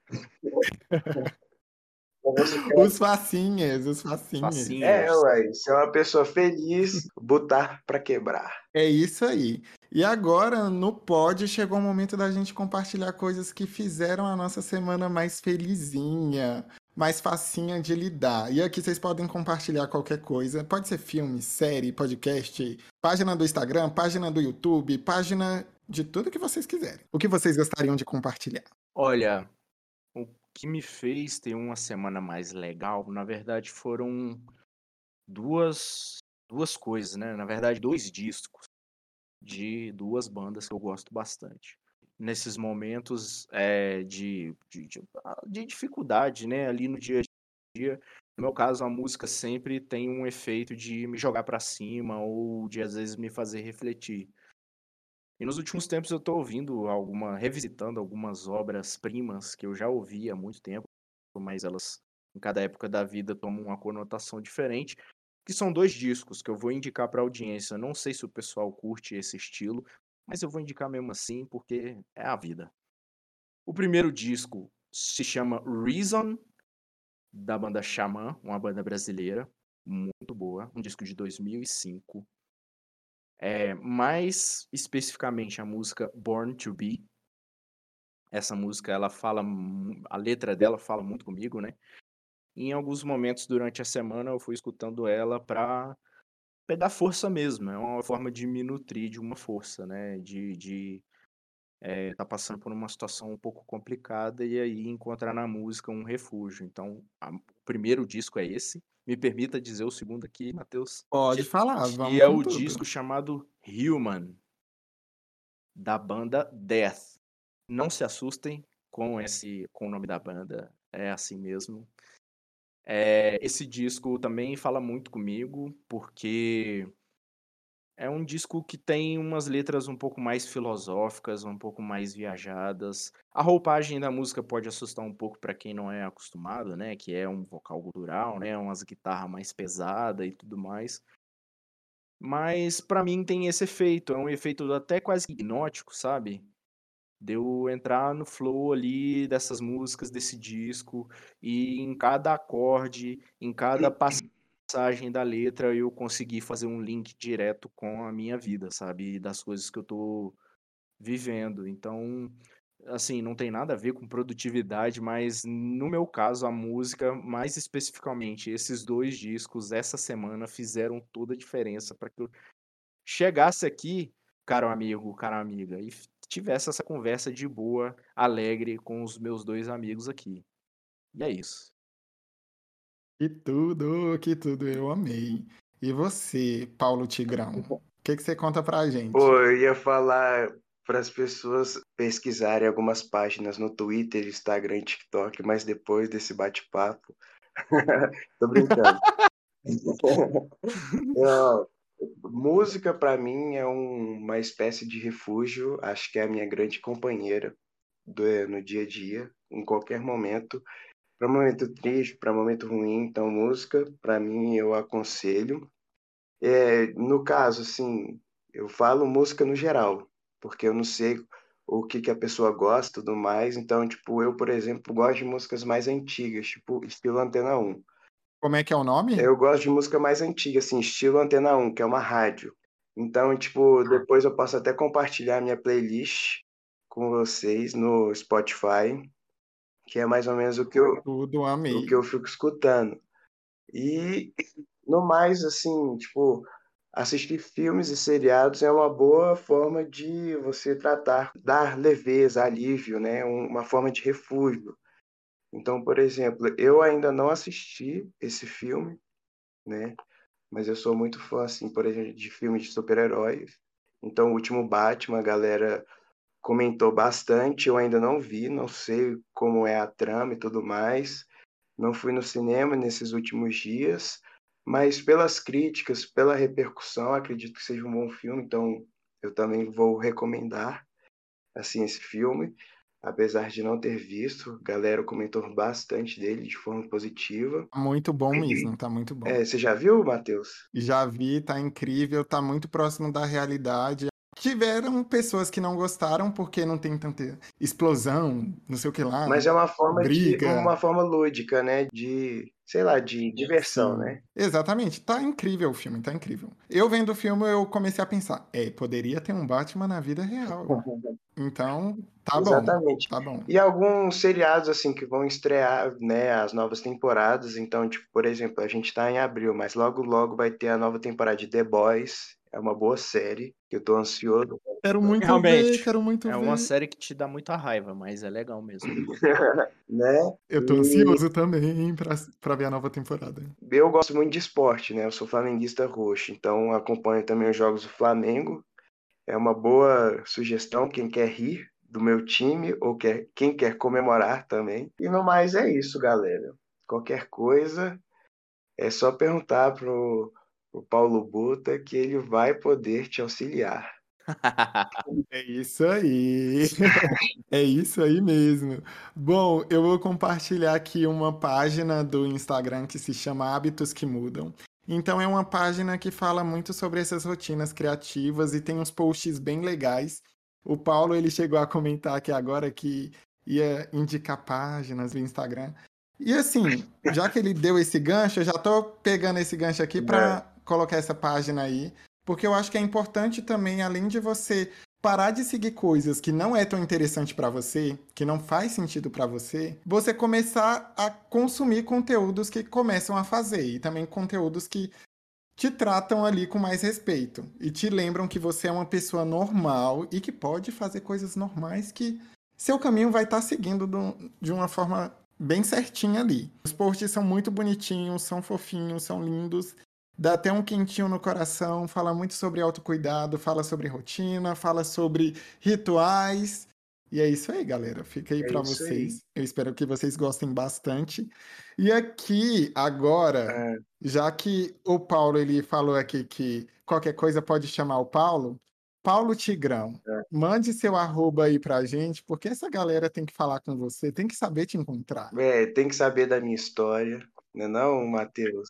Os facinhas, os facinhas. facinhas. É, ué, ser uma pessoa feliz, botar para quebrar. É isso aí. E agora, no pod, chegou o momento da gente compartilhar coisas que fizeram a nossa semana mais felizinha, mais facinha de lidar. E aqui vocês podem compartilhar qualquer coisa. Pode ser filme, série, podcast, página do Instagram, página do YouTube, página de tudo que vocês quiserem. O que vocês gostariam de compartilhar? Olha, que me fez ter uma semana mais legal, na verdade, foram duas, duas coisas, né? Na verdade, dois discos de duas bandas que eu gosto bastante. Nesses momentos é, de, de, ah, de dificuldade, né? Ali no dia a dia, no meu caso, a música sempre tem um efeito de me jogar para cima ou de às vezes me fazer refletir. E nos últimos tempos eu estou ouvindo alguma, revisitando algumas obras primas que eu já ouvi há muito tempo, mas elas em cada época da vida tomam uma conotação diferente. Que são dois discos que eu vou indicar para a audiência. Não sei se o pessoal curte esse estilo, mas eu vou indicar mesmo assim porque é a vida. O primeiro disco se chama Reason, da banda Xamã, uma banda brasileira, muito boa, um disco de 2005. É, mais especificamente a música Born to Be. Essa música, ela fala, a letra dela fala muito comigo, né? em alguns momentos durante a semana eu fui escutando ela para pegar força mesmo. É uma forma de me nutrir de uma força, né? De, de é, tá passando por uma situação um pouco complicada e aí encontrar na música um refúgio. Então, a, o primeiro disco é esse. Me permita dizer o segundo aqui, Matheus. Pode falar, vamos. E é o tudo. disco chamado Human, da banda Death. Não se assustem com esse com o nome da banda, é assim mesmo. É, esse disco também fala muito comigo, porque é um disco que tem umas letras um pouco mais filosóficas, um pouco mais viajadas. A roupagem da música pode assustar um pouco para quem não é acostumado, né? Que é um vocal gutural, né? Umas guitarras mais pesada e tudo mais. Mas para mim tem esse efeito, é um efeito até quase hipnótico, sabe? De eu entrar no flow ali dessas músicas, desse disco, e em cada acorde, em cada passagem da letra, eu conseguir fazer um link direto com a minha vida, sabe? Das coisas que eu tô vivendo. Então, assim, não tem nada a ver com produtividade, mas no meu caso, a música, mais especificamente, esses dois discos, essa semana, fizeram toda a diferença para que eu chegasse aqui, caro amigo, cara amiga, e tivesse essa conversa de boa, alegre com os meus dois amigos aqui. E é isso. Que tudo, que tudo, eu amei. E você, Paulo Tigrão? O que, que você conta pra gente? Pô, eu ia falar para as pessoas pesquisarem algumas páginas no Twitter, Instagram e TikTok, mas depois desse bate-papo. Tô brincando. Não, Música, para mim, é um, uma espécie de refúgio. Acho que é a minha grande companheira do, no dia a dia, em qualquer momento. Para momento triste, para momento ruim, então música, para mim, eu aconselho. É, no caso, assim, eu falo música no geral, porque eu não sei o que, que a pessoa gosta e tudo mais. Então, tipo, eu, por exemplo, gosto de músicas mais antigas, tipo, estilo Antena 1. Como é que é o nome? Eu gosto de música mais antiga, assim, estilo Antena 1, que é uma rádio. Então, tipo, depois eu posso até compartilhar minha playlist com vocês no Spotify, que é mais ou menos o que eu, Tudo amei. o que eu fico escutando. E no mais, assim, tipo, assistir filmes e seriados é uma boa forma de você tratar, dar leveza, alívio, né? Uma forma de refúgio. Então, por exemplo, eu ainda não assisti esse filme, né? Mas eu sou muito fã, assim, por exemplo, de filmes de super-heróis. Então, o último Batman, a galera comentou bastante, eu ainda não vi, não sei como é a trama e tudo mais. Não fui no cinema nesses últimos dias, Mas pelas críticas, pela repercussão, acredito que seja um bom filme, então eu também vou recomendar assim esse filme, apesar de não ter visto, a galera comentou bastante dele de forma positiva. Muito bom mesmo, tá muito bom. É, você já viu, Matheus? Já vi, tá incrível, tá muito próximo da realidade. Tiveram pessoas que não gostaram porque não tem tanta explosão, não sei o que lá. Mas é uma forma briga. de uma forma lúdica, né, de, sei lá, de diversão, Sim. né? Exatamente, tá incrível o filme, tá incrível. Eu vendo o filme, eu comecei a pensar, é, poderia ter um Batman na vida real. Então, tá bom. Exatamente. Tá bom. E alguns seriados, assim, que vão estrear, né, as novas temporadas. Então, tipo, por exemplo, a gente tá em abril, mas logo, logo vai ter a nova temporada de The Boys. É uma boa série, que eu tô ansioso. Quero muito Realmente, ver, quero muito É ver. uma série que te dá muita raiva, mas é legal mesmo. né? Eu tô E- ansioso também pra, pra ver a nova temporada. Eu gosto muito de esporte, né? Eu sou flamenguista roxo, então acompanho também os jogos do Flamengo. É uma boa sugestão, quem quer rir do meu time ou quer, quem quer comemorar também. E no mais é isso, galera. Qualquer coisa é só perguntar pro, pro Paulo Buta que ele vai poder te auxiliar. É isso aí. É isso aí mesmo. Bom, eu vou compartilhar aqui uma página do Instagram que se chama Hábitos que Mudam. Então é uma página que fala muito sobre essas rotinas criativas e tem uns posts bem legais. O Paulo ele chegou a comentar aqui agora que ia indicar páginas do Instagram. E assim, já que ele deu esse gancho, eu já tô pegando esse gancho aqui para colocar essa página aí, porque eu acho que é importante também, além de você parar de seguir coisas que não é tão interessante para você, que não faz sentido para você, você começar a consumir conteúdos que começam a fazer e também conteúdos que te tratam ali com mais respeito e te lembram que você é uma pessoa normal e que pode fazer coisas normais que seu caminho vai estar seguindo do- de uma forma bem certinha ali. Os posts são muito bonitinhos, são fofinhos, são lindos. Dá até um quentinho no coração, fala muito sobre autocuidado, fala sobre rotina, fala sobre rituais. E é isso aí, galera. Fica aí É pra isso aí. vocês. Eu espero que vocês gostem bastante. E aqui, agora, É, já que o Paulo ele falou aqui que qualquer coisa pode chamar o Paulo, Paulo Tigrão, É. mande seu arroba aí pra gente, porque essa galera tem que falar com você, tem que saber te encontrar. é, tem que saber da minha história, né não, Matheus?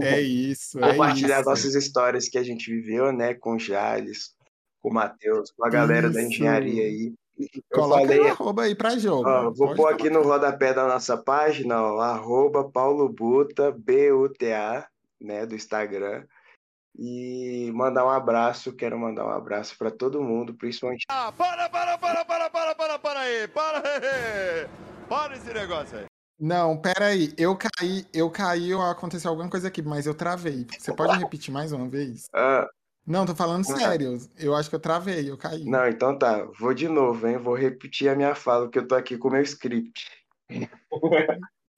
É isso, é Compartilhar isso. nossas histórias que a gente viveu, né, com o Jales, com o Matheus, com a galera da Isso. engenharia aí. Eu Coloca falei, arroba aí pra jogo. ó, vou pôr aqui no rodapé da nossa página, ó, arroba Paulo Buta, B-U-T-A, né, do Instagram. E mandar um abraço, quero mandar um abraço para todo mundo, principalmente Ah, para, para, para, para, para, para, para aí, para, para esse negócio aí. Não, pera aí, eu caí, eu caí, ou aconteceu alguma coisa aqui, mas eu travei. Você pode repetir mais uma vez? Ah, Não, tô falando Ah. sério. Eu acho que eu travei, eu caí. não, então tá, vou de novo, hein? Vou repetir a minha fala, que eu tô aqui com o meu script.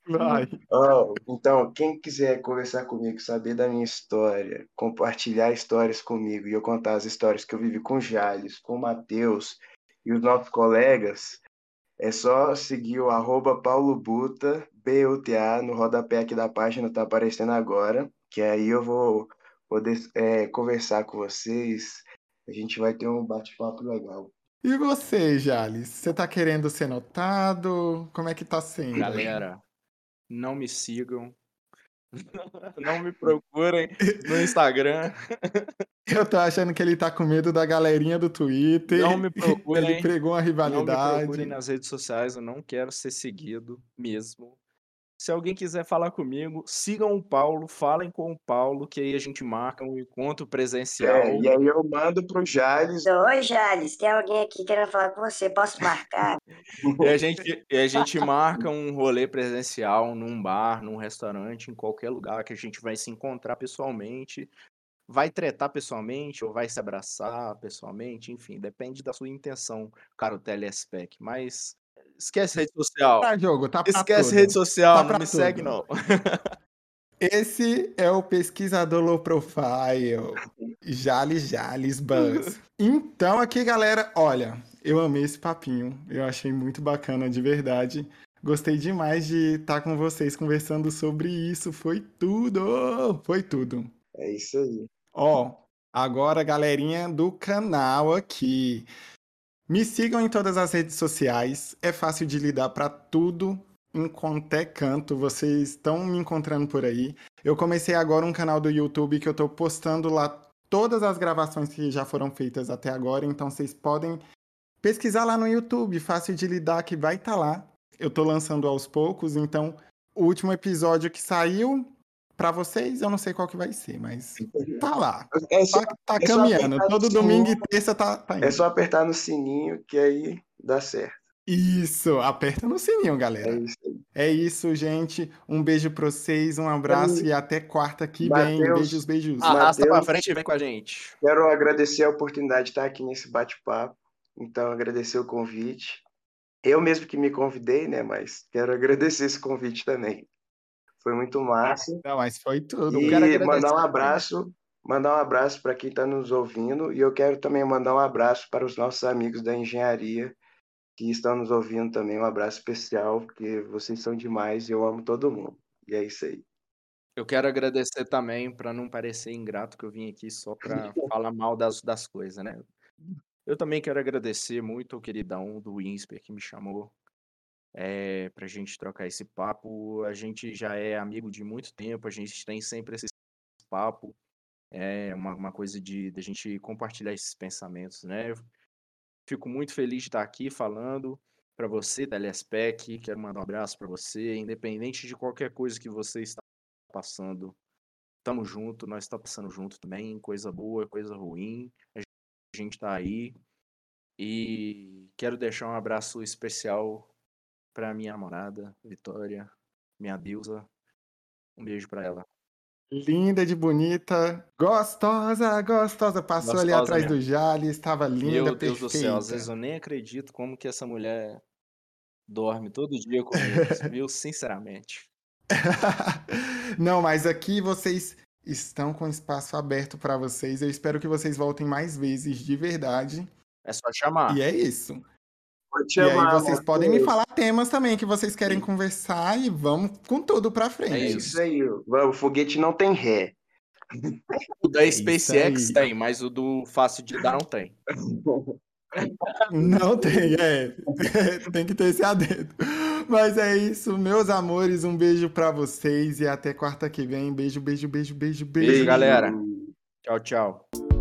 Vai. Ó, então, quem quiser conversar comigo, saber da minha história, compartilhar histórias comigo e eu contar as histórias que eu vivi com o Jales, com o Matheus e os nossos colegas, é só seguir o arroba Paulo Buta, B-U-T-A, no rodapé aqui da página, tá aparecendo agora, que aí eu vou poder é, conversar com vocês, a gente vai ter um bate-papo legal. E você, Jales? Você tá querendo ser notado? Como é que tá sendo? Galera, não me sigam. Não me procurem no Instagram. Eu tô achando que ele tá com medo da galerinha do Twitter. Não me procurem. Ele pregou uma Não me rivalidade. procurem nas redes sociais, eu não quero ser seguido mesmo. Se alguém quiser falar comigo, sigam o Paulo, falem com o Paulo, que aí a gente marca um encontro presencial. É, e aí eu mando pro Jales, Oi, Jales, tem alguém aqui querendo falar com você, posso marcar? E a gente, e a gente marca um rolê presencial num bar, num restaurante, em qualquer lugar que a gente vai se encontrar pessoalmente. Vai tretar pessoalmente ou vai se abraçar pessoalmente, enfim, depende da sua intenção, caro telespec. Mas esquece rede social. Pra jogo, tá Esquece tudo. rede social, Tá não pra me tudo. segue não. Esse é o pesquisador low profile, Jales Jales Buzz. Então aqui, galera, olha, eu amei esse papinho, eu achei muito bacana de verdade. Gostei demais de estar com vocês conversando sobre isso. Foi tudo! Foi tudo. É isso aí. Ó, agora, galerinha do canal aqui. Me sigam em todas as redes sociais. É fácil de lidar para tudo, em qualquer canto. Vocês estão me encontrando por aí. Eu comecei agora um canal do YouTube que eu estou postando lá todas as gravações que já foram feitas até agora. Então vocês podem pesquisar lá no YouTube, fácil de lidar, que vai estar tá lá. Eu estou lançando aos poucos, então o último episódio que saiu para vocês, eu não sei qual que vai ser, mas tá lá. É só, tá, tá é caminhando. Todo domingo e terça tá, tá indo. É só apertar no sininho que aí dá certo. Isso, aperta no sininho, galera. É isso, é isso gente. Um beijo pra vocês, um abraço e, e até quarta que vem. Beijos, beijos. Arrasta Mateus, pra frente e vem com a gente. Quero agradecer a oportunidade de estar aqui nesse bate-papo. Então, agradecer o convite. Eu mesmo que me convidei, né? Mas quero agradecer esse convite também. Foi muito massa. Não, mas foi tudo. E mandar um abraço, mandar um abraço para quem está nos ouvindo. E eu quero também mandar um abraço para os nossos amigos da engenharia que estão nos ouvindo também. Um abraço especial, porque vocês são demais e eu amo todo mundo. E é isso aí. Eu quero agradecer também, para não parecer ingrato, que eu vim aqui só para falar mal das, das coisas, né? Eu também quero agradecer muito ao queridão do Insper que me chamou é, para a gente trocar esse papo. A gente já é amigo de muito tempo, a gente tem sempre esse papo. É uma, uma coisa de, de a gente compartilhar esses pensamentos, né? Fico muito feliz de estar aqui falando para você, Telespec. Quero mandar um abraço para você, independente de qualquer coisa que você está passando. Tamo junto, nós estamos tá passando junto também, coisa boa, coisa ruim. A gente tá aí. E quero deixar um abraço especial para minha namorada, Vitória, minha deusa. Um beijo para ela. Linda de bonita, gostosa, gostosa. Passou gostosa ali atrás mesmo. do Jale, estava linda, Meu Deus perfeita. do céu, às vezes eu nem acredito como que essa mulher dorme todo dia comigo, viu? Sinceramente. Não, mas aqui vocês estão com espaço aberto para vocês. Eu espero que vocês voltem mais vezes, de verdade. É só chamar. E é isso. E aí vocês podem me falar temas também que vocês querem conversar e vamos com tudo pra frente. É isso aí. O foguete não tem ré. O da SpaceX tem, mas o do fácil de dar não tem. Não tem, é. tem que ter esse adendo. Mas é isso, meus amores. Um beijo para vocês e até quarta que vem. Beijo, beijo, beijo, beijo, beijo. Beijo, galera. Tchau, tchau.